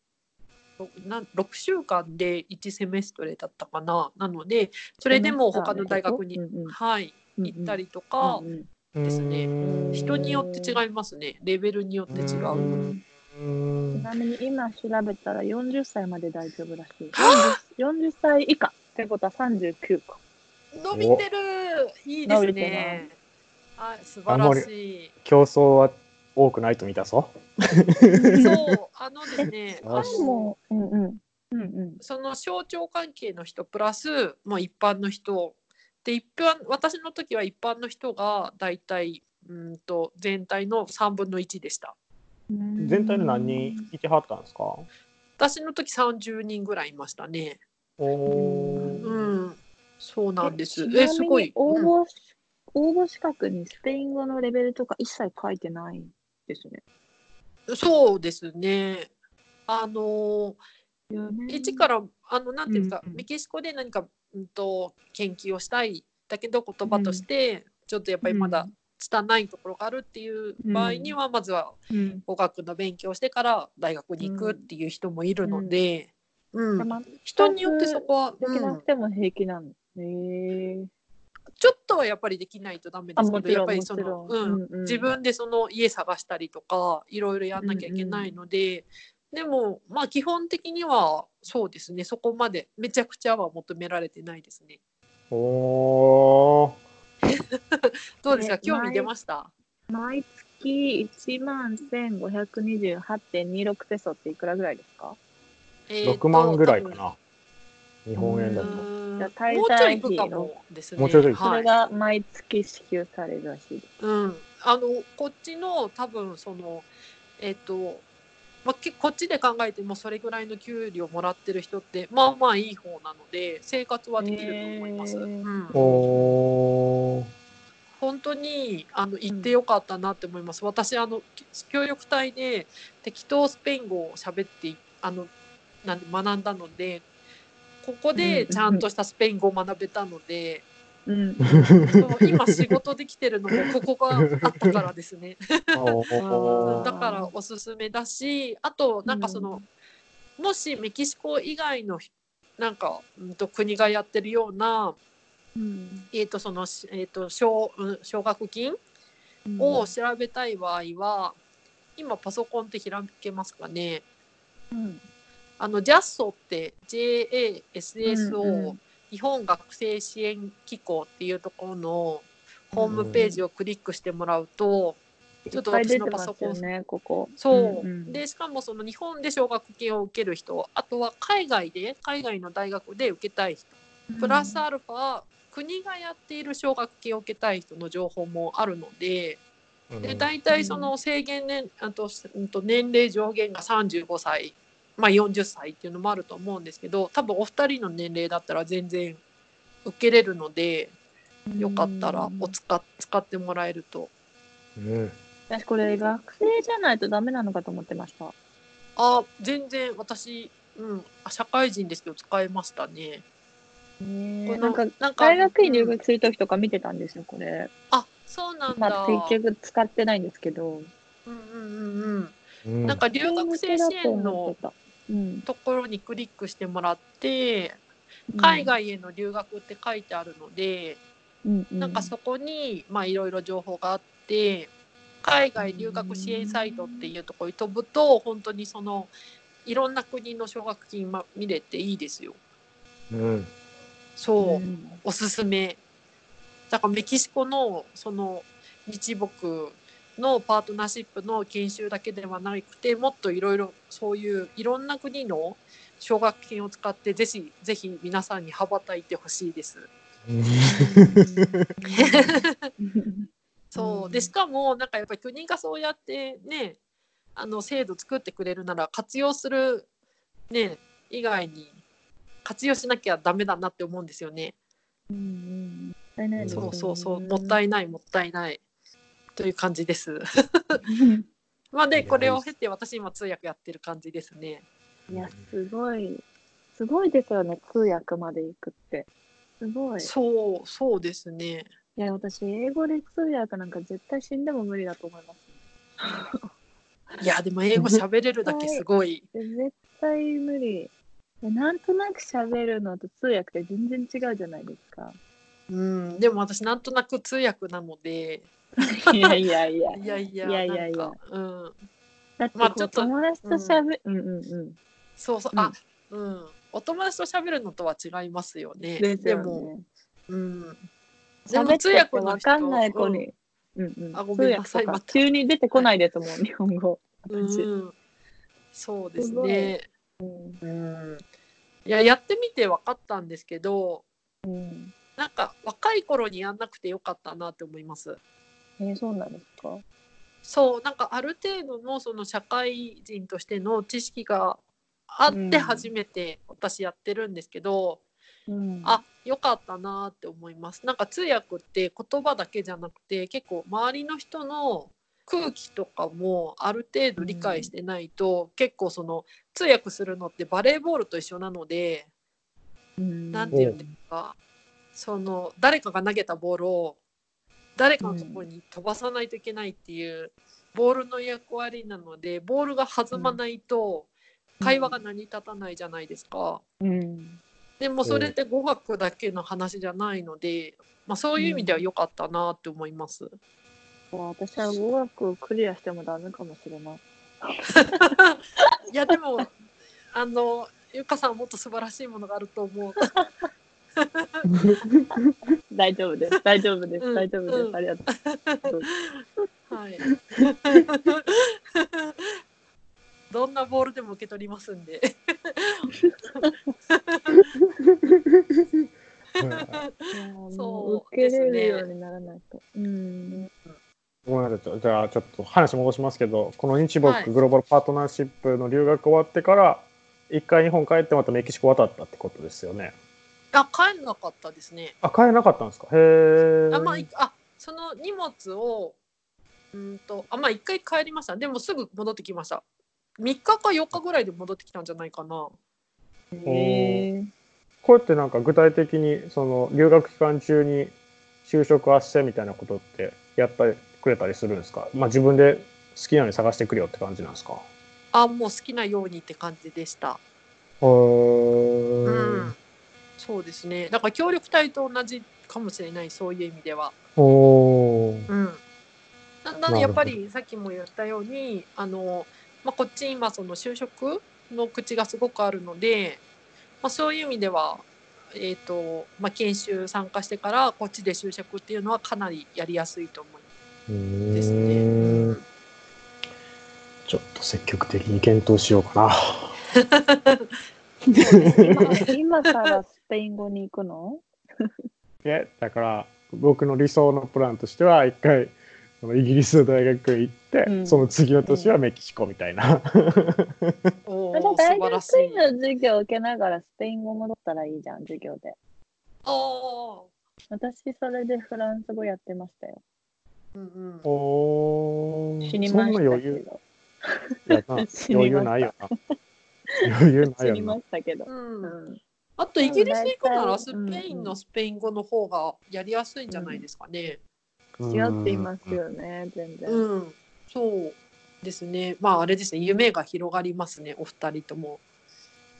ろなん6週間で1セメストレだったかななのでそれでも他の大学に、うんうんはい、行ったりとか。うんうんですねうん人によって違いますね。レベルによって違う。うんちなみに今調べたら40歳まで大丈夫らしい。は 40, 40歳以下ってことは39か。伸びてる。いいですね。はい、素晴らしい。競争は多くないと見たぞ。そう、あのですね、ああのもう、うんうん。うんうん。その省庁関係の人プラス、もう一般の人。で、一般、私の時は一般の人がだいたい、うんと、全体の3分の1でした。全体で何人いてはったんですか？私の時30人ぐらいいましたね。おーうん。そうなんです。ええ、すごい。うん応募し、応募資格にスペイン語のレベルとか一切書いてないですね。そうですね。あの一からあのなんていうんですか、うんうんメキシコで何か、うん、と研究をしたいだけど言葉として、ちょっとやっぱりまだ拙いところがあるっていう場合には、まずはうん。語学の勉強をしてから大学に行くっていう人もいるので、うんでまあ人によってそこは、できなうんくても平気なの。へえ。ちょっとはやっぱりできないとダメですけどやっぱりその、うん。うんうん。自分でその家探したりとかいろいろやんなきゃいけないので、でもまあ基本的にはそうですね。そこまでめちゃくちゃは求められてないですね。おー。どうですか？ね興味出ました？毎月1万1528.26ペソっていくらぐらいですか？えーと6万ぐらいかな。日本円だと。うーんじゃあ滞在もうちょいいくか費のもですね。もうちょいそれはいが毎月支給されるらしいです。うん、あのこっちの多分そのえっ、と、まあ、けこっちで考えてもそれぐらいの給料もらってる人ってまあまあいい方なので生活はできると思います。へーうん、本当にあの行ってよかったなって思います。私あのき協力隊で適当スペイン語を喋っていあのなんで学んだので。ここでちゃんとしたスペイン語を学べたので、うん。今仕事できてるのもここがあったからですね。だからおすすめだしあとなんかその、もしメキシコ以外のなんか、うん、と国がやってるような、うん。えーとそのしえー、と奨うん奨学金を調べたい場合は、今パソコンって開けますかねうん。あの JASO って JASSO、うんうん日本学生支援機構っていうところのホームページをクリックしてもらうと、ちょっと私のパソコン。ね、ここ。そう、んん。でしかもその日本で奨学金を受ける人あとは海外で海外の大学で受けたい人プラスアルファ、国がやっている奨学金を受けたい人の情報もあるのでで大体その制限年あと年齢上限が35歳、まあ、40歳っていうのもあると思うんですけど多分お二人の年齢だったら全然受けれるのでよかったらお使っ使ってもらえると。うん私これ学生じゃないとダメなのかと思ってました。あ全然私、うん、あ社会人ですけど使えましたね。このなんかなんか大学院入うん学するときとか見てたんですよ、これ。あそうなんだ。まあ結局使ってないんですけど。うんうんうんうん。うんなんか留学生支援のうん、ところにクリックしてもらって、海外への留学って書いてあるので、うんうんなんかそこにまあいろいろ情報があって海外留学支援サイトっていうところに飛ぶと本当にそのいろんな国の奨学金ま見れていいですよ。うん。そう、んおすすめ。だからメキシコのその日木のパートナーシップの研修だけではなくてもっといろいろそういういろんな国の奨学金を使ってぜひぜひ皆さんに羽ばたいてほしいです。そう。でしかもなんかやっぱり国がそうやってねあの制度作ってくれるなら活用するね以外に活用しなきゃダメだなって思うんですよね。うんそうそうそう。もったいないもったいないという感じです。まあでこれを経て私今通訳やってる感じですね。いや、すごい、すごいですよね、通訳まで行くって。すごい。いそうそうですね。や、私、英語で通訳なんか絶対死んでも無理だと思います。いやでも英語喋れるだけすごい。絶対無理。なんとなく喋るのと通訳って全然違うじゃないですか。うんでも私なんとなく通訳なので いやいやいや。いやいやいやいやいや。なんかうん。だってこうまあちょっと友達と喋、うん、うんうんそうそう、あうん。お友達と喋るのとは違いますよね。でもね。うん。で喋通訳の人わかんない子うん。に。うんうん、あごめんなさい急に出てこないですもん、日本語。私うん、そうですね。うん。うん、いややってみて分かったんですけどうん。なんか若い頃にやんなくてよかったなって思います。えー、そうなんですか？そうなんかある程度のその社会人としての知識があっうんて初めて私やってるんですけど、うん。あよかったなって思います。なんか通訳って言葉だけじゃなくて結構周りの人の空気とかもある程度理解してないと、結構その通訳するのってバレーボールと一緒なのでうん。何て言うんですか、その誰かが投げたボールを誰かのところに飛ばさないといけないっていうボールの役割なのでボールが弾まないと会話が成り立たないじゃないですか。うんでもそれって語学だけの話じゃないので、まあ、そういう意味では良かったなって思います。私は語学をクリアしてもダメかもしれない。いやでもあのゆかさんはもっと素晴らしいものがあると思う。大丈夫です。大丈夫です。うん大丈夫です。うんありがとう。はい。どんなボールでも受け取りますんで。そう受けれるようにならないと。うん。ごめんなさい。じゃあ、ちょっと話戻しますけど、この日木はいグローバルパートナーシップの留学終わってから、一回日本帰ってまたメキシコ渡ったってことですよね。あ帰んなかったですね。あ、帰れなかったんですか？へえ。あまあいあその荷物をうんとあまあ一回帰りました。でもすぐ戻ってきました。3日か4日ぐらいで戻ってきたんじゃないかな。へえ。これってなんか具体的に、その留学期間中に就職斡旋みたいなことってやったりくれたりするんですか？まあ自分で好きなように探してくれよって感じなんですか？あもう好きなようにって感じでした。へーうん。そうですね。だから協力隊と同じかもしれないそういう意味では。おーうん。ななのなるほどでやっぱりさっきも言ったようにあの、まあ、こっち今その就職の口がすごくあるので、まあ、そういう意味では、えーとまあ、研修参加してからこっちで就職っていうのはかなりやりやすいと思いですねうんちょっと積極的に検討しようかな。今今からスペイン語に行くの？えだから僕の理想のプランとしては一回そのイギリスの大学行って、うんその次の年はメキシコみたいな。おあじゃあー素大学晴らしい院。の授業を受けながらスペイン語戻ったらいいじゃん、授業で。あ私、それでフランス語やってましたよ。ーうんうんおー死にましたけそんな余裕ど。やな 死にました余裕ないよな。余裕ないよな。ましたけど。うんうんあとイギリス行くならスペインのスペイン語の方がやりやすいんじゃないですかね。違っていますよね、全然。うん、そうですね。まああれですね。夢が広がりますね。お二人とも。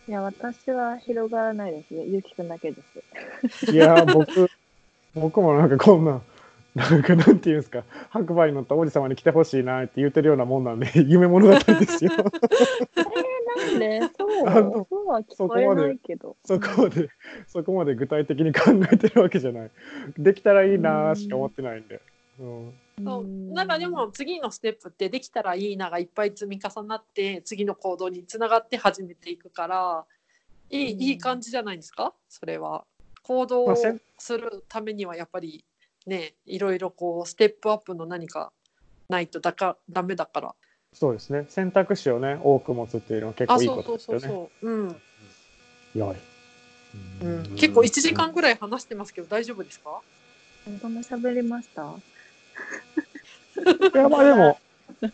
いや、私は広がらないですよ。ゆうきくんだけです。いや僕 僕もなんかこんな、なんかなんていうんですか、白馬に乗った王子様に来てほしいなって言ってるようなもんなんで、夢物語ですよ。なんでそうそうは聞こえないけど。そこまで、そこまで具体的に考えてるわけじゃない。できたらいいなーしか思ってないんで。うん、そうなんかでも次のステップってできたらいいながいっぱい積み重なって次の行動につながって始めていくからいい,、うんいい感じじゃないですか？それは。行動をするためにはやっぱりねいろいろこうステップアップの何かないとだかダメだから。そうですね。選択肢をね、多く持つっていうのは結あ構いいそうそうことですよね。そうそう。うん良い。うん、結構1時間ぐらい話してますけど大丈夫ですか？そんな喋りました？いや、まあでも、い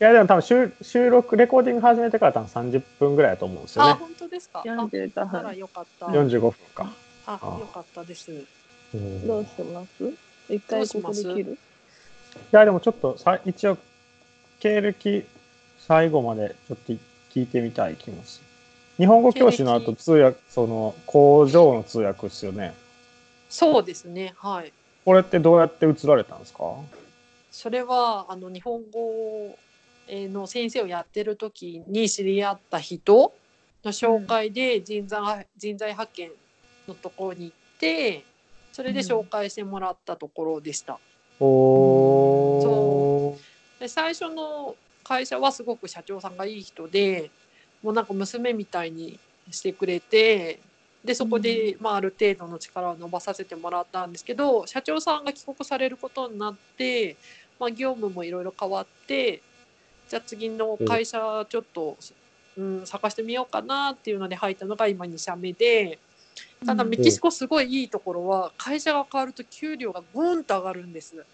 や、でも多分収収録、レコーディング始めてから多分30分ぐらいだと思うんですよあね。本当ですか？あ45なら分。よかった。45分か。ああよかったです。うんどうします？一回ここで切る？いや、でもちょっとさ、一応、経歴、最後までちょっと聞いてみたい気もする。日本語教師の後、通訳、その、工場の通訳ですよね。そうですねはい。これってどうやって移られたんですか？それはあの日本語の先生をやってる時に知り合った人の紹介で人材,、人材派遣のところに行ってそれで紹介してもらったところでした。おー。で最初の会社はすごく社長さんがいい人でもうなんか娘みたいにしてくれてでそこで、まあ、ある程度の力を伸ばさせてもらったんですけど社長さんが帰国されることになって、まあ、業務もいろいろ変わってじゃあ次の会社ちょっと、うん、探してみようかなっていうので入ったのが今2社目で。ただメキシコすごいいいところは会社が変わると給料がゴンと上がるんです。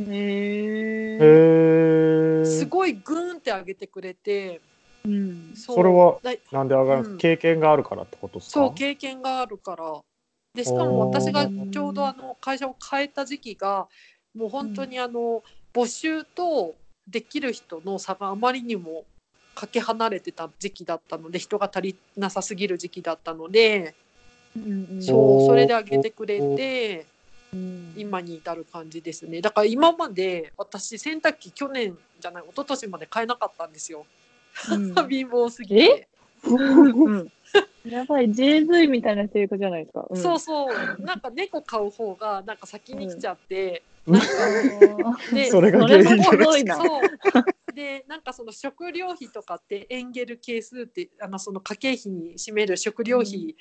へえ。すごいグーンって上げてくれて、うん。そそれはなんで上がるんですか、うん。経験があるからってことですか？そう経験があるから。でしかも私がちょうどあの会社を変えた時期がもう本当にあの募集とできる人の差があまりにもかけ離れてた時期だったので人が足りなさすぎる時期だったのでうんうん。そうそれで上げてくれてうん今に至る感じですね。だから今まで私洗濯機去年じゃない一昨年まで買えなかったんですよ。うん。貧乏すぎて。うん。やばい。JV みたいな性格じゃないですか。うん。そうそう。なんか猫飼う方がなんか先に来ちゃって、うん。でそれが原因でなんかその食料費とかってエンゲル係数ってあのその家計費に占める食料費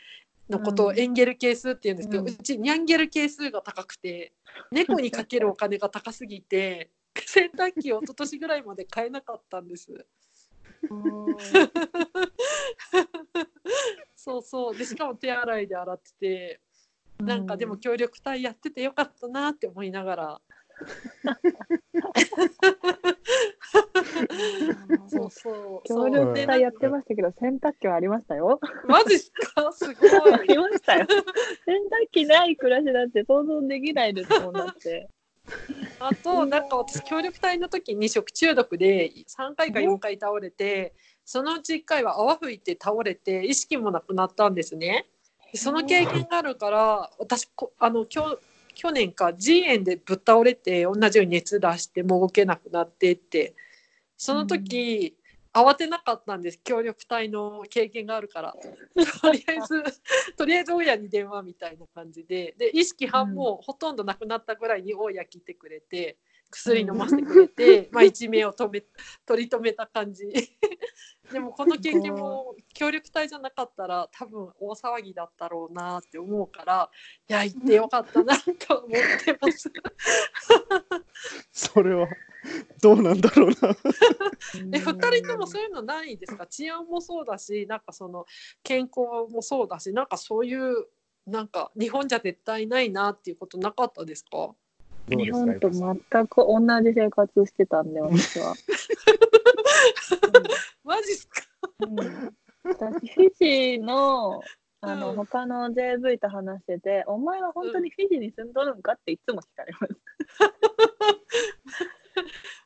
のことをうんエンゲル係数って言うんですけど、ううんちニャンゲル係数が高くて猫にかけるお金が高すぎて 洗濯機を一昨年ぐらいまで買えなかったんです。そうそうでしかも手洗いで洗っててなんかでも協力隊やっててよかったなって思いながら。そうそう。協力隊やってましたけど洗濯機はありましたよ。マジっすか？すごい。ありましたよ。洗濯機ない暮らしだって想像できないですもんだって。あとなんか私協力隊の時に食中毒で3回か4回倒れてそのうち1回は泡吹いて倒れて意識もなくなったんですね。でその経験があるから私こあの去去年か G 炎でぶっ倒れて同じように熱出してもう動けなくなってって。その時、慌てなかったんです。協力隊の経験があるから。とりあえずとりあえず親に電話みたいな感じで。で意識半もほとんどなくなったぐらいに親来てくれて。薬飲ませてくれて、まあ一命を止め取り留めた感じ。でもこの経験も協力隊じゃなかったら多分大騒ぎだったろうなって思うからいや行ってよかったなと思ってます。それはどうなんだろうな。え2人ともそういうのないですか？治安もそうだしなんかその健康もそうだしなんかそういうなんか日本じゃ絶対ないなっていうことなかったですかどうですか？日本と全く同じ生活してたんで私は。マジっすか？うん私フィジーのあの、うん他の JV と話してて「お前は本当にフィジーに住んどるんか?」っていつも聞かれます。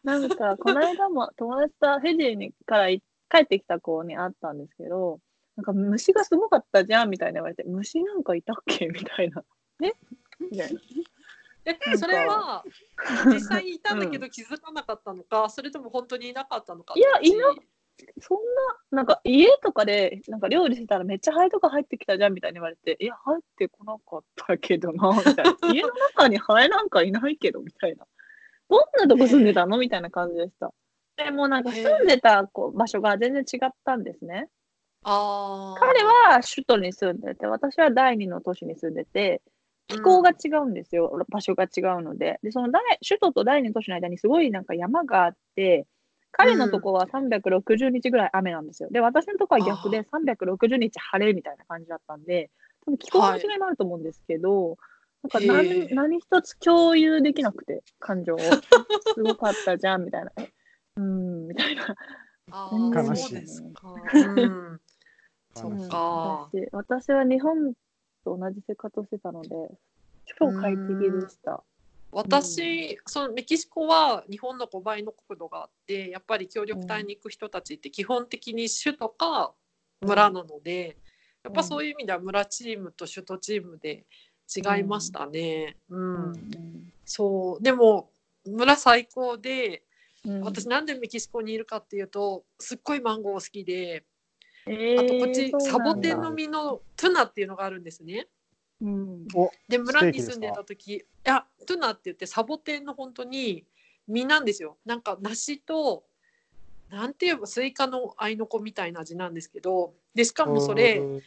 なんかこの間も友達とフィジーにからい帰ってきた子に会ったんですけどなんか虫がすごかったじゃんみたいな言われて虫なんかいたっけ？みたいな。えみたいな。えそれは実際にいたんだけど気づかなかったのか、それとも本当にいなかったのかいやいなそんな、なんか家とかで、なんか料理してたらめっちゃハエとか入ってきたじゃんみたいに言われて、いや、入ってこなかったけどな、みたいな。家の中にハエなんかいないけど、みたいな。どんなとこ住んでたの？みたいな感じでした。でもなんか住んでたこう場所が全然違ったんですね。あー彼は首都に住んでて、私は第二の都市に住んでて、気候が違うんですよ、場所が違うので。で、その第首都と第二の都市の間にすごいなんか山があって、彼のとこは360日ぐらい雨なんですよ。で、私のとこは逆で360日晴れみたいな感じだったんで、多分気候の違いもあると思うんですけど、なんかへ何ー何一つ共有できなくて、感情を。すごかったじゃん、みたいな。えうーん、みたいな。あ全然ーそうですか。うん、そっか。私私は日本と同じ生活をしてたので、超快適でした。私、そのメキシコは日本の5倍の国土があってやっぱり協力隊に行く人たちって基本的に首都か村なので、やっぱそういう意味では村チームと首都チームで違いましたね。うん。うん。そう。でも村最高でうん。私なんでメキシコにいるかっていうとすっごいマンゴー好きで、えあとこっちーサボテンの実のトゥナっていうのがあるんですね。うん。で村に住んでた時いや tuna って言ってサボテンの本当に実なんですよ。なんか梨となんて言えばスイカの合いの子みたいな味なんですけどでしかもそれうん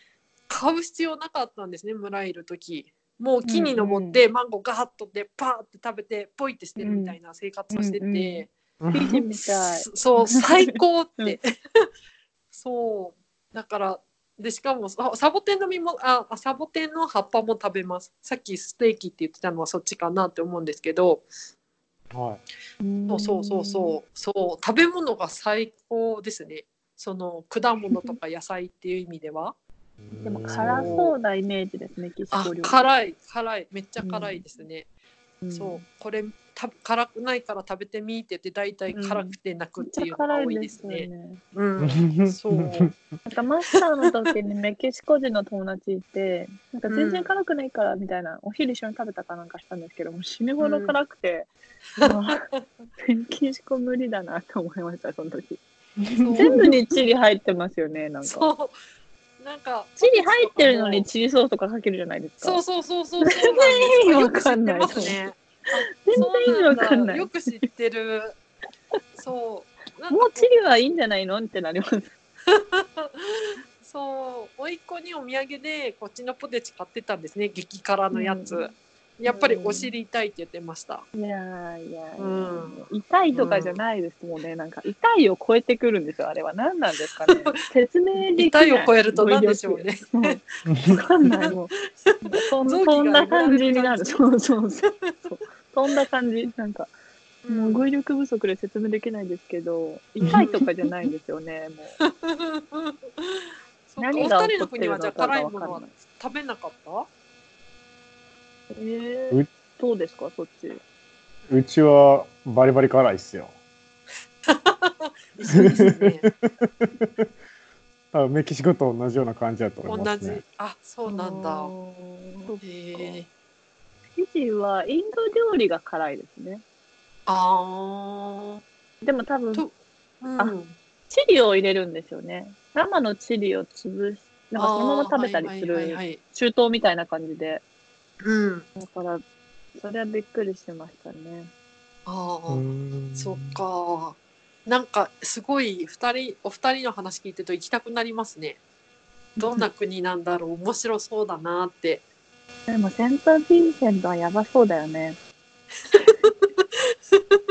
買う必要なかったんですね村いる時。もう木に登ってマンゴーガーッとでパーって食べてポイって捨てるみたいな生活をしてて、うんうんフィジーみたい。そそう最高っうん。て そうだからでしかもササボテンの実もああサボテンの葉っぱも食べます。さっきステーキって言ってたのはそっちかなって思うんですけど。はい。そうそうそうそうそう食べ物が最高ですね。その果物とか 野菜っていう意味では。でも辛そうなイメージです、メキシあコ料理。辛い辛い。めっちゃ辛いですね、うん。そうこれた辛くないから食べてみて言って大体辛くて泣くっていうのが多いですね。ね。うん、そう。なんかマスターの時にメキシコ人の友達いて、なんか全然辛くないからみたいな、お昼一緒に食べたかなんかしたんですけど、もう死ぬほど辛くて、あメキシコ無理だなと思いました、その時。そう全部にチリ入ってますよね、なんか。そう。なんか。チリ入ってるのにチリソースとかかけるじゃないですか。そうそうそうそう。全然意味わかんないよく知ってますね。全然意味わかんない。よく知ってる。そう。もうチリはいいんじゃないの？ってなります。そう。甥っ子にお土産でこっちのポテチ買ってたんですね。激辛のやつ。うんやっぱりお尻痛いって言ってました。いやーいやー、うん痛いとかじゃないですもんね。なんか痛いを超えてくるんですよ、あれは。何なんですかね。説明できない。痛いを超えると何でしょうね。わかんない。もう。そそんな感じになる。揺そうそうそう。そんな感じ。なんか、うんもう語彙力不足で説明できないですけど、痛いとかじゃないんですよね、もう。何がお二人の起こってるの国はじゃあかが辛いものはわかんない。食べなかった？えーう、どうですか、そっち。うちはバリバリ辛いっすよ。ね。メキシコと同じような感じだと思い同ますねじ。。あ、そうなんだ。へえ。フィジーはインド料理が辛いですね。あでも多分うん、あチリを入れるんですよね。生のチリを潰し、なんかそのまま食べたりするはいはい中東みたいな感じで。うん。だから、それはびっくりしてましたね。ああ、うんそっか。なんかすごい二人お二人の話聞いてると行きたくなりますね。どんな国なんだろう 面白そうだなって。でもセント・ヴィンセントはやばそうだよね。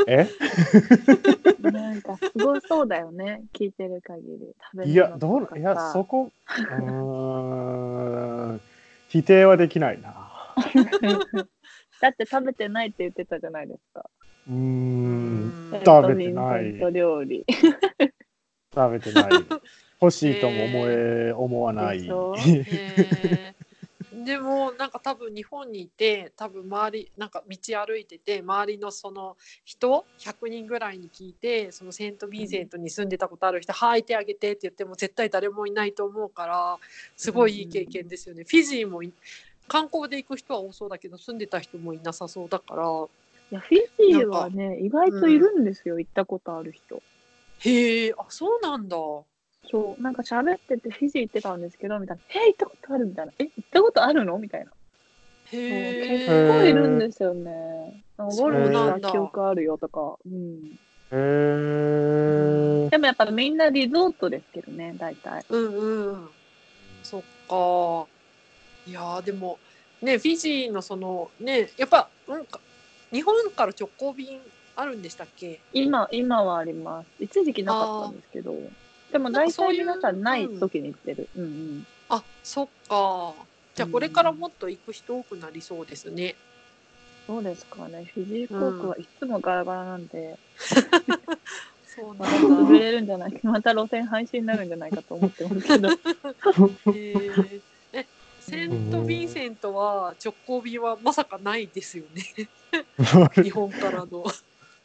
え？なんかすごそうだよね。聞いてる限り。食べいや、物どういや、さそこ、うーん、否定はできないな。だって食べてないって言ってたじゃないですか。うーん、食べてない料理。食べてない。欲しいとも思え、思わない。でもなんか多分日本にいて多分周りなんか道歩いてて周りのその人100人ぐらいに聞いてそのセント・ヴィンセントに住んでたことある人「はいてあげて」って言っても絶対誰もいないと思うからすごいいい経験ですよね。フィジーもい観光で行く人は多そうだけど住んでた人もいなさそうだからいや、フィジーはね、意外といるんですよ、行ったことある人。へえあそうなんだそう、なんか喋っててフィジー行ってたんですけど、みたいな。え、行ったことあるみたいな。え、行ったことあるの？みたいな。へ結え構いるんですよね。なんかゴルフした記憶あるよとか。うん。でもやっぱみんなリゾートですけどね、大体。うんうんそっかいやーでもねフィジーのそのねやっぱなんか日本から直行便あるんでしたっけ？今、今はあります。一時期なかったんですけど。でも大体皆さんない時に行ってる。うんうん。あそっかじゃあこれからもっと行く人多くなりそうですね、そうですかね。フィジー航空はいつもガラガラなんで、そうまたなんだ潰れるんじゃない？また路線廃止になるんじゃないかと思ってますけど。へーえセント・ヴィンセントは直行便はまさかないですよね。日本からの。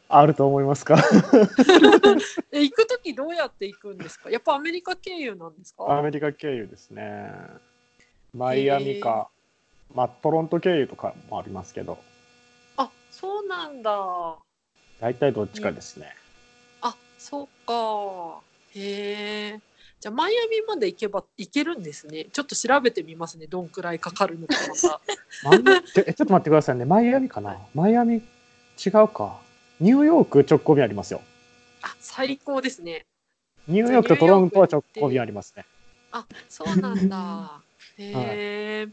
あると思いますか？え行く時どうやって行くんですか？やっぱアメリカ経由なんですアかメリカ経由ですね。マイアミか、まあ、トロント経由とかもありますけど、あそうなんだ。大体どっちかですね。あそっか。へえじゃあマイアミまで行けば行けるんですね。ちょっと調べてみますね。どんくらいかかるのかまたマイえちょっと待ってくださいね。マイアミかな？マイアミ違うか。ニューヨーク直行便ありますよ。あ最高ですね。ニューヨークとトロントは直行便ありますね。あそうなんだ。へえ、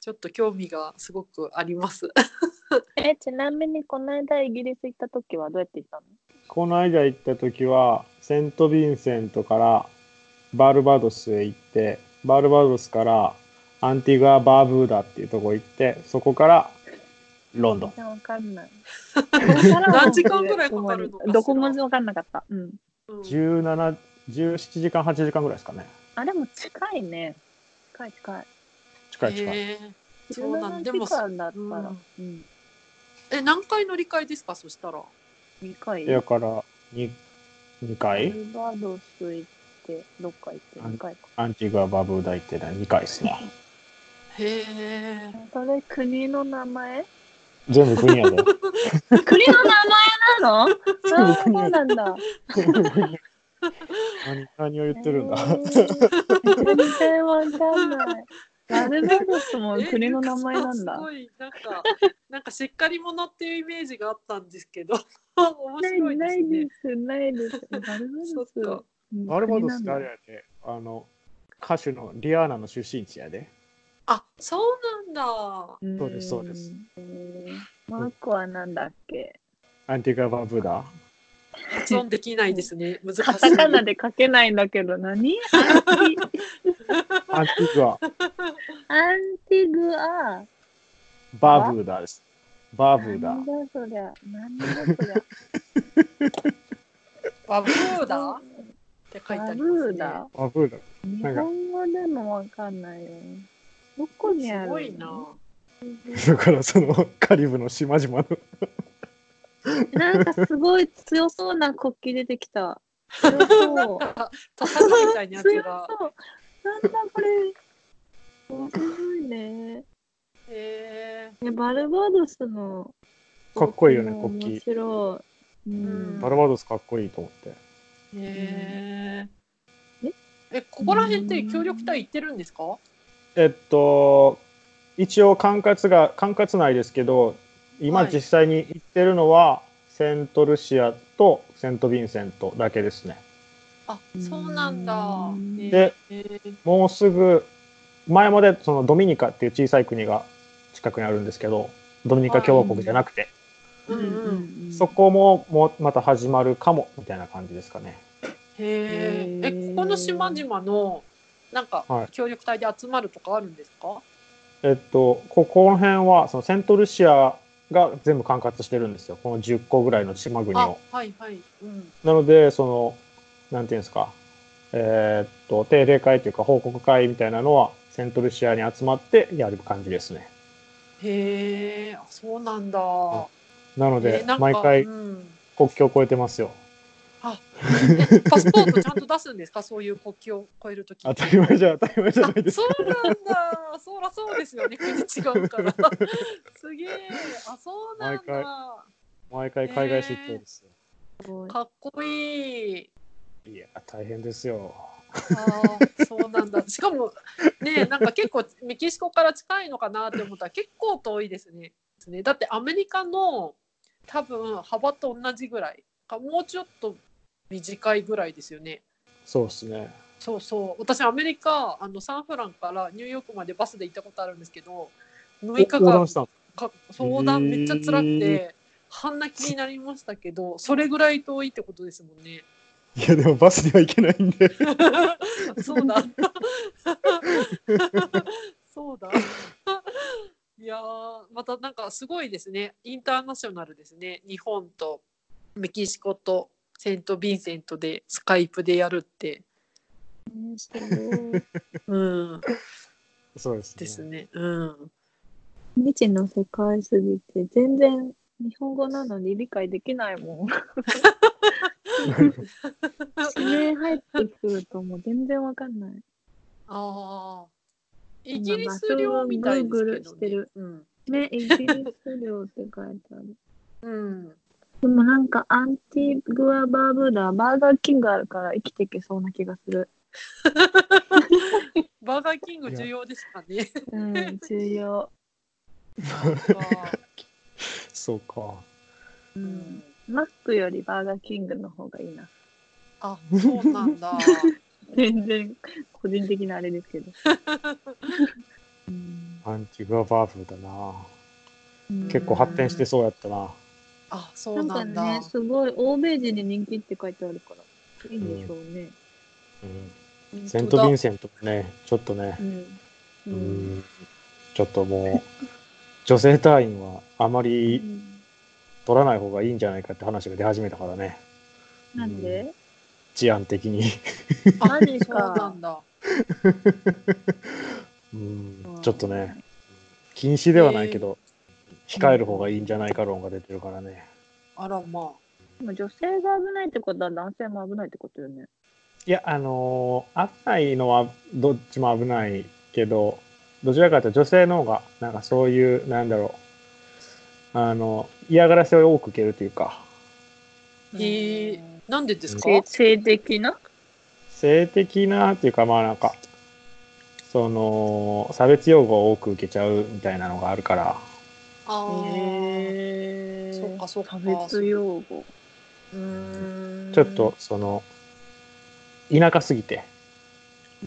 ちょっと興味がすごくあります。え、ちなみにこの間イギリス行った時はどうやって行ったの？この間行った時は、セント・ヴィンセントからバルバドスへ行って、バルバドスからアンティグア・バーブーダっていうとこ行って、そこからロンドン。わかんない。何時間ぐらいかかるのかしら？どこもわかんなかった。うん。うん17、17時間、8時間ぐらいですかね。あ、でも近いね。近い近い。近い近い。へえそうなん17でも時間だったら、ううんん。え何回乗り換えですか？そしたら2回？だから2、2回？バルバドス行って、どっか行って2回か。アンティグア・バーブーダ行って2回ですね。へえそれ国の名前？全部国やで。国の名前なの？そうやなんだ。何何を言ってるんだ？えー全然わかんない。バルバドスもえ国の名前なんだす。ごいなんかなんかしっかり者っていうイメージがあったんですけど 面ない白いでないすねです、ないです。バルバドス。そっかうんバルバドスって国なんだあれやで、あの、歌手のリアーナの出身地やで。あそうなんだそうですそうですマークはなんだっけ？アンティグア・バーブーダ。発音できないですね難しいカタカナで書けないんだけど、何？アンティアンティグア・アンティグア。バーブーダです。バーブーダなん。だそりゃ。なんだそりゃ。バブーダって書いてあバりますねブーダ。バーブーダ。日なんか本語でもわかんないよ。どこにあるすごいなだからそのカリブの島々の。なんかすごい強そうな国旗出てきた。強そう。トサカみたいなやつ強がそう。なんだこれ。面白いね。へねバルバドスの。かっこいいよね面国旗白い。ううんん。バルバドスかっこいいと思って。えええここら辺って協力隊行ってるんですか？えっと、一応管轄が、管轄内ですけど、今はい。実際に行ってるのは、セントルシアとセント・ヴィンセントだけですね。あそうなんだ。でえもうすぐ、前までそのドミニカっていう小さい国が近くにあるんですけど、ドミニカ共和国じゃなくて、うんうんそこももうまた始まるかもみたいな感じですかね。へえここの島々のなんかはい。協力隊で集まるとかあるんですか？えっと、ここの辺はそのセントルシアが全部管轄してるんですよ。この10個ぐらいの島国あを。はいはい。うん。なので、その、なんていうんですか、えーっと、定例会というか報告会みたいなのは、セントルシアに集まってやる感じですね。へえあそうなんだなのでえー、毎回うん国境を越えてますよ。あ、えパスポートちゃんと出すんですか？そういう国境を越えるとき。当たり前じゃ当たり前じゃあないですか。そうなんだ。そらそうですよね。国違うから。すげえ。あ、そうなん毎回だ。毎回海外出張ですよ。すごいかっこいい。いや、大変ですよ。ああ、そうなんだ。しかもね、なんか結構メキシコから近いのかなって思ったら結構遠いですね。ですねだってアメリカの多分幅と同じぐらいかもうちょっと短いぐらいですよね。そうですね。そうそう私アメリカあのサンフランからニューヨークまでバスで行ったことあるんですけど6日間か相談めっちゃ辛くて半泣きになりましたけどそれぐらい遠いってことですもんね。いや、でもバスでは行けないんで。そうだ。そうだ。いやーまたなんかすごいですね。インターナショナルですね。日本とメキシコとセント・ヴィンセントでスカイプでやるって。うん。そうですね。ですね。うん。未知の世界すぎて全然日本語なのに理解できないもん。指名入ってくるともう全然わかんない。ああ。イギリス領みたいですけど、るうん。ね、イギリス領って書いてある。うん。でもなんかアンティグア・バーブーダー、バーガーキングあるから生きていけそうな気がする。バーガーキング重要ですかね。うん、重要。そうか。ううんん。マックよりバーガーキングの方がいいな。あ、そうなんだ。全然個人的なあれですけど。う んアンティグア・バーブルだな。うん結構発展してそうやったな。あ、そなうんなんだ。かね、すごい欧米人に人気って書いてあるから、いいんでしょうね。うん、セント・ヴィンセントもね、ちょっとねう、ん。ううんん、ちょっともう、女性隊員はあまうりん取らない方がいいんじゃないかって話が出始めたからね。なんで？治安的に。あ何かそうなんだ。うん、ちょっとね、禁止ではないけど、控える方がいいんじゃないか論が出てるからね。あらまでも女性が危ないってことは男性も危ないってことよね。いや、あのー危ないのはどっちも危ないけど、どちらかというと女性の方が、なんかそういう、なんだろう、あの、嫌がらせを多く受けるというか、え。なんでですか？性性的な？性的なっていうか、まあなんか、その、差別用語を多く受けちゃうみたいなのがあるから、ああ。へーそっかそっか差別用語。うーん。ちょっと、その、田舎すぎて、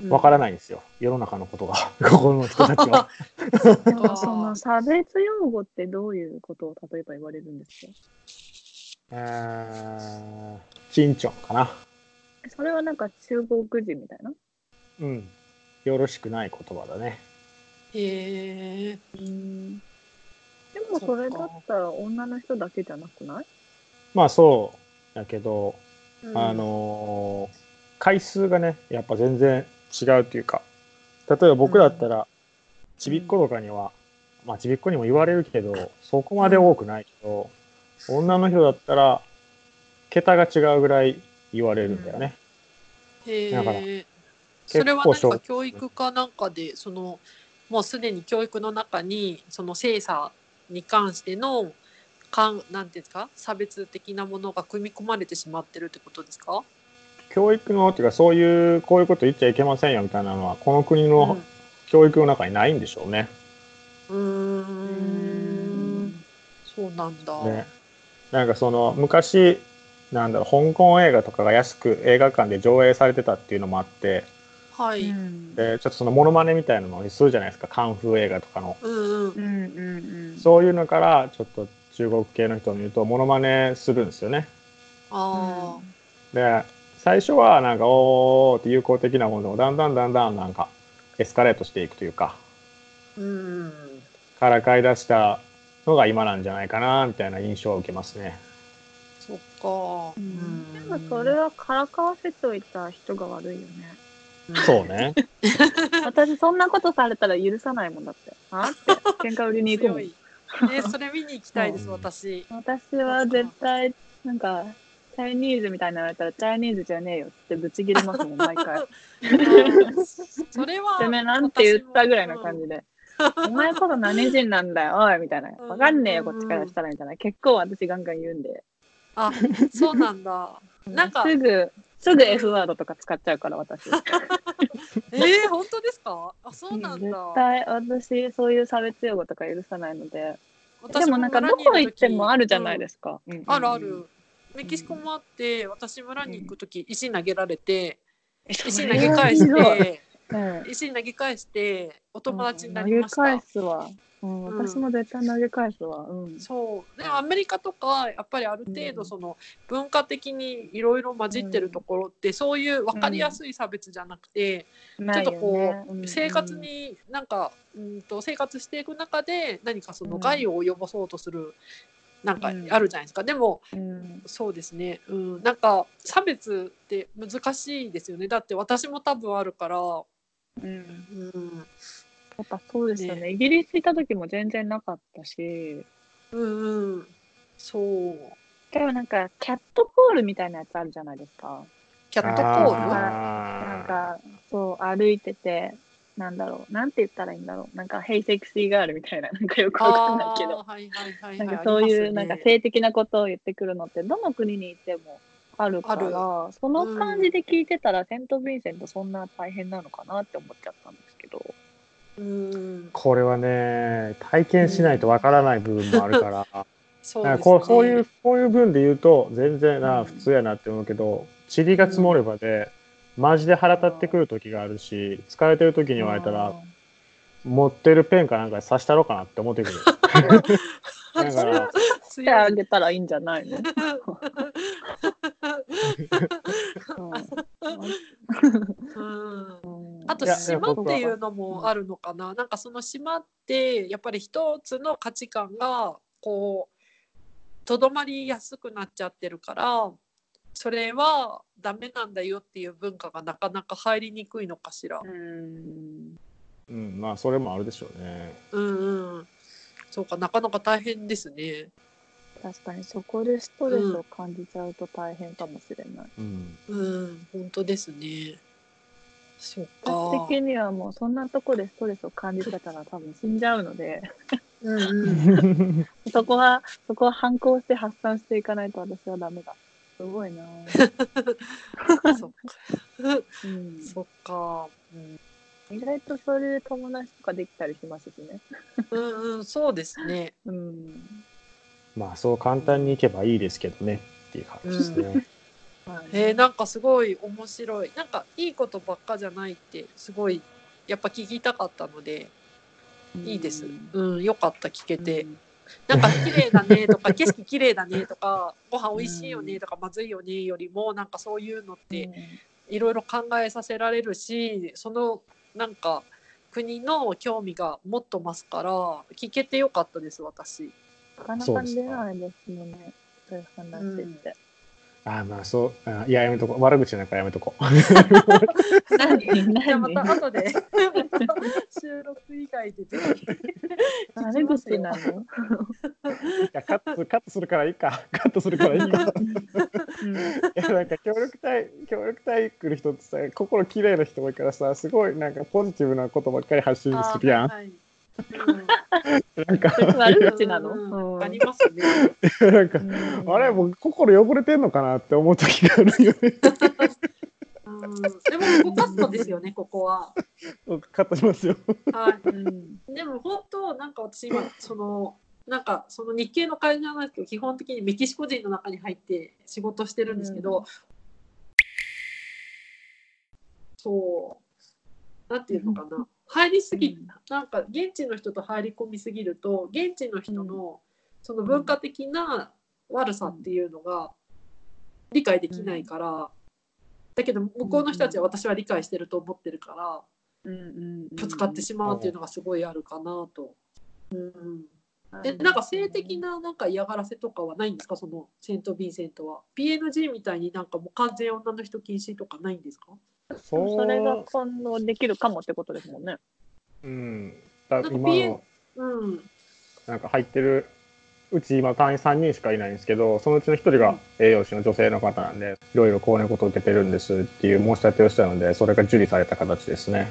わからい。ないんですよ。世の中のことが、ここの人たちは。でもその差別用語ってどういうことを例えば言われるんですか？えー、チンチョンかな。それはなんか中国人みたいな？うん。よろしくない言葉だね。へえ。うん。でもそれだったら女の人だけじゃなくない？まあそうだけど、うんあ。のー回数がね、やっぱ全然違うっていうか、例えば僕だったら、ちびっ子とかには、まあちびっ子にも言われるけど、そこまで多くないけど、女の人だったら、桁が違うぐらい言われるんだよね。へだからえ。それはなんか教育かなんかでそのもうすでに教育の中にその性差に関してのかんなんていうんですか？差別的なものが組み込まれてしまってるってことですか？教育の、っていうかそういう、こういうこと言っちゃいけませんよみたいなのは、この国うのん教育の中にないんでしょうね。うーん。そうなんだ。ね、なんかその昔なんだろう香港映画とかが安く映画館で上映されてたっていうのもあってはい。んでちょっとそのモノマネみたいなのをするじゃないですかカンフー映画とかのうんうん。うんうんうん。そういうのからちょっと中国系の人を見るとモノマネするんですよねあで最初はなんかおーって友好的なものをだんだんだんだんなんかエスカレートしていくというかあ。うん。からかい出したのが今なんじゃないかなみたいな印象を受けますねそっか。うんでもそれはからかわせといた人が悪いよね。そうね 私そんなことされたら許さないもんだって。あって喧嘩売りに行くもん。強い。ね、それ見に行きたいです、うん私。私は絶対なんかチャイニーズみたいなの言われたら、チャイニーズじゃねえよってぶち切れますもん、毎回。それは てめえなんて言ったぐらいの感じで。お前こそ何人なんだよ、おいみたいな。わかんねえよ、こっちからしたらみたいな。結構私ガンガン言うんで。あそうなんだなんかすぐ、すぐ F ワードとか使っちゃうから、私。えー、本当ですか？あそうなん絶だ対、私、そういう差別用語とか許さないので。私でもなんか、どこ行ってもあるじゃないですすか。うんあるある。メキシコもあって私村に行く時石投げられて石投げ返してうん。石投げ返してお友達にな投げりました、返すわ。うん、うん。私も絶対投げ返すわ。うん。そう。でもアメリカとかやっぱりある程度その文化的にいろいろ混じってるところってそういう分かりやすい差別じゃなくて、ちょっとこう生活になんかうんと生活していく中で何かその害を及ぼそうとするなんかあるじゃないですか、でもうん、そうですね、うん、なんか差別って難しいですよね。だって私も多分あるから、うん。うん、やっぱそうですよね。ね。イギリス行った時も全然なかったし、うんうん。そう。でもなんか、キャットコールみたいなやつあるじゃないですか。キャットコール？なんか、そう、歩いてて、なんだろう、なんて言ったらいいんだろう。なんか、ヘイセクシーガールみたいな、なんかよくわかんないけど。はいはいはいはい。なんかそういう、なんか性的なことを言ってくるのって、どの国にいてもあるから、その感じで聞いてたら、セント・ヴィンセントそんな大変なのかなって思っちゃったんですけど。うん。これはね、体験しないとわからない部分もあるから、そうこうそういう、こういう分で言うと、全然な、うん。普通やなって思うけど、塵が積もればで、マジで腹立ってくる時があるし、疲れてる時に言われたら、持ってるペンかなんかで刺したろうかなって思ってくる。だから、してあげたらいいんじゃないの、うんうんあと島っていうのもあるのかな？なんかその島ってやっぱり一つの価値観がこうとどまりやすくなっちゃってるからそれはダメなんだよっていう文化がなかなか入りにくいのかしら。うんうん、まあ、それもあるでしょうね。うんうん。そうかなかなか大変ですね。確かにそこでストレスを感じちゃうと大変かもしれない。うん。うん本当ですね。そっか。私的にはもうそんなとこでストレスを感じてたら多分死んじゃうので、うんうん。そこは、そこは反抗して発散していかないと私はダメだ。すごいな ぁ、そっか。うんそっか。うん意外とそれで友達とかできたりしますしね。うんうんそうですね。うん。まあ、そう簡単にいけばいいですけどねっていう感じですね。まあねえー、なんかすごい面白い。なんかいいことばっかじゃないってすごいやっぱ聞きたかったのでいいです。うんよかった聞けて、うん。なんか綺麗だねとか景色綺麗だねとか ご飯美味しいよねとかまずいよねよりもなんかそういうのっていろいろ考えさせられるしそのなんか国の興味がもっと増すから聞けてよかったです私。なかなか出ないですよね。そういう話って。ああ、まあ、そう、あいや、やめとこう。悪口なんかやめとこう。何？じゃあまた何後で 収録以外でぜひ悪口なの？いやカットカットするからいいか。カットするからいいか。うんいやなんか協力隊協力隊来る人ってさ心綺麗な人多いからさすごいなんかポジティブなことばっかり発信するやん。なんか 悪口なの？ありますね。なんかうんあれもう心汚れてんのかなって思う時があるよね。うんでもごカットですよね、ここは。カットしますよ。はうんい。でも本当なんか私今そのなんかその日系の会社なんですけど基本的にメキシコ人の中に入って仕事してるんですけど、うんそうなんていうのかな入りすぎ、うん。なんか現地の人と入り込みすぎると現地の人のその文化的な悪さっていうのが理解できないから、だけど向こうの人たちは私は理解してると思ってるからうんうんぶつかってしまうっていうのがすごいあるかなと。うんでなんか性的ななんか嫌がらせとかはないんですか？そのセント・ヴィンセントは。PNG みたいになんかもう完全女の人禁止とかないんですか？そそれが今度できるかもってことですもんね。うん。だなんか今のうん。なんか入ってるうち今隊員3人しかいないんですけどそのうちの1人が栄養士の女性の方なんでいろいろこういうことを受けてるんですっていう申し立てをしたのでそれが受理された形ですね。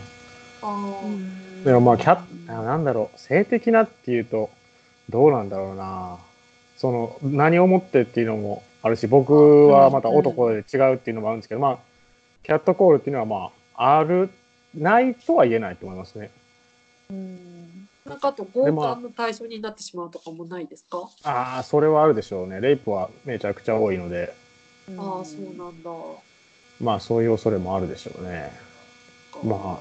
あー。でもまあキャあなんだろう性的なっていうとどうなんだろうな。その何をもってっていうのもあるし僕はまた男で違うっていうのもあるんですけどまあキャットコールっていうのはまああるないとは言えないと思いますね。うん。なんかあと強姦の対象になってしまうとかもないですか、ああそれはあるでしょうね。レイプはめちゃくちゃ多いので。ああそうなんだ。まあそういう恐れもあるでしょうね。まああ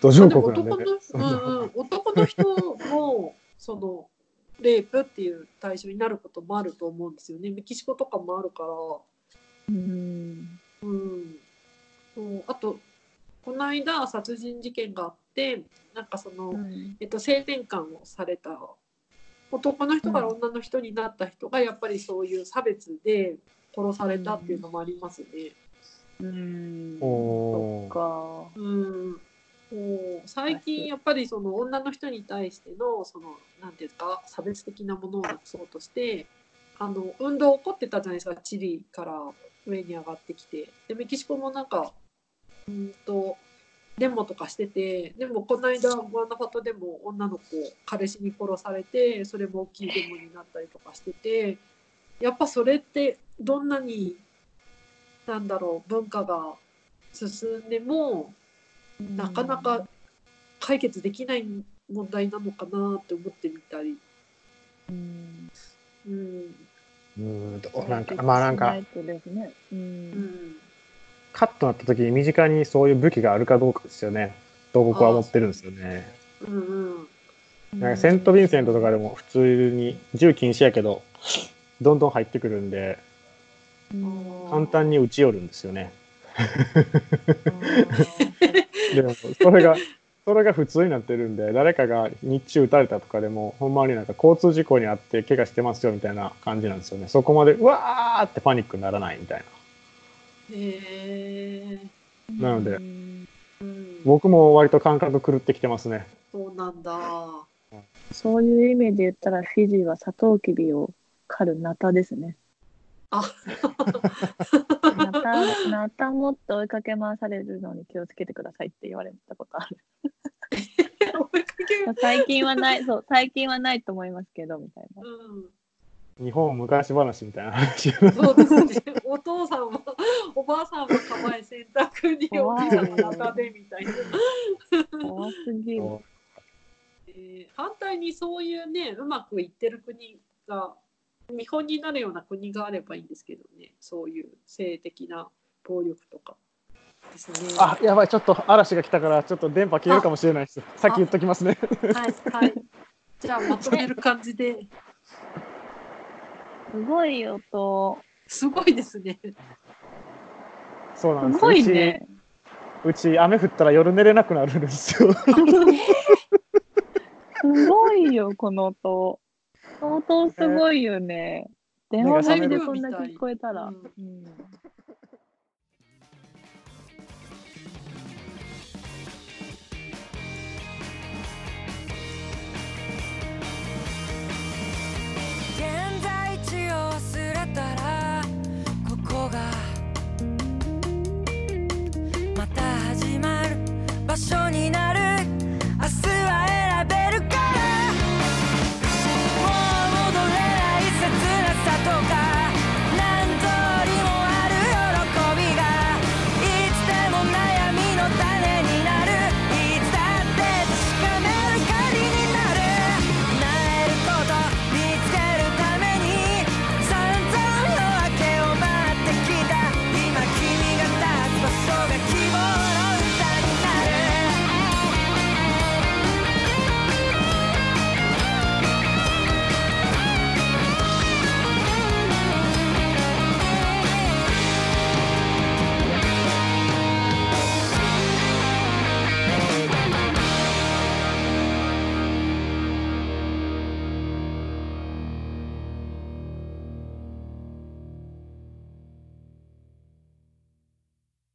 途上国なんで、男ねの,、うんうん、男の人もそのレイプっていう対象になることもあると思うんですよね。メキシコとかもあるから。うん。うん、そうあとこの間殺人事件があってなんかその、えっと、性転換をされた男の人から女の人になった人がやっぱりそういう差別で殺されたっていうのもありますね。うん。おー。そっか。うん、もう最近やっぱりその女の人に対してのそのなんていうんですか差別的なものをなくそうとしてあの運動起こってたじゃないですかチリから上に上がってきてでメキシコもなんかうんとデモとかしててでもこの間グアナファトでも女の子彼氏に殺されてそれも大きいデモになったりとかしててやっぱそれってどんなになんだろう文化が進んでもなかなか解決できない問題なのかなって思ってみたり。うんうんうんとなんかまあなんかううん。んカットなった時に身近にそういう武器があるかどうかですよね。と僕は思ってるんですよね。うんうん。なんかセント・ヴィンセントとかでも普通に銃禁止やけどどんどん入ってくるんでうん。簡単に撃ち寄るんですよね。あ でもそれがそれが普通になってるんで誰かが日中撃たれたとかでもほんまになんか交通事故にあって怪我してますよみたいな感じなんですよね。そこまでうわーってパニックにならないみたいな。へえー。なので僕も割と感覚狂ってきてますね。そうなんだ。そういう意味で言ったらフィジーはサトウキビを狩るナタですね。あナタナタもっと追いかけ回されるのに気をつけてくださいって言われたことある。最近はない、そう、最近はないと思いますけど、みたいな。うん日本昔話みたいな話そうですね。お父さんは、おばあさんは構え洗濯におじいさんは中でみたいな。怖すぎる。えー反対にそういうね、うまくいってる国が見本になるような国があればいいんですけどね。そういう性的な暴力とかですね。あやばいちょっと嵐が来たからちょっと電波消えるかもしれないですさっき言っときますねはいはい。じゃあまとめる感じで、すごい音。すごいですね。そうなんですすごいね。うちうち雨降ったら夜寝れなくなるんですよ すごいよ、この音。相当すごいよね。電話並みでこんだけ聞こえたら。うん、まる場所になる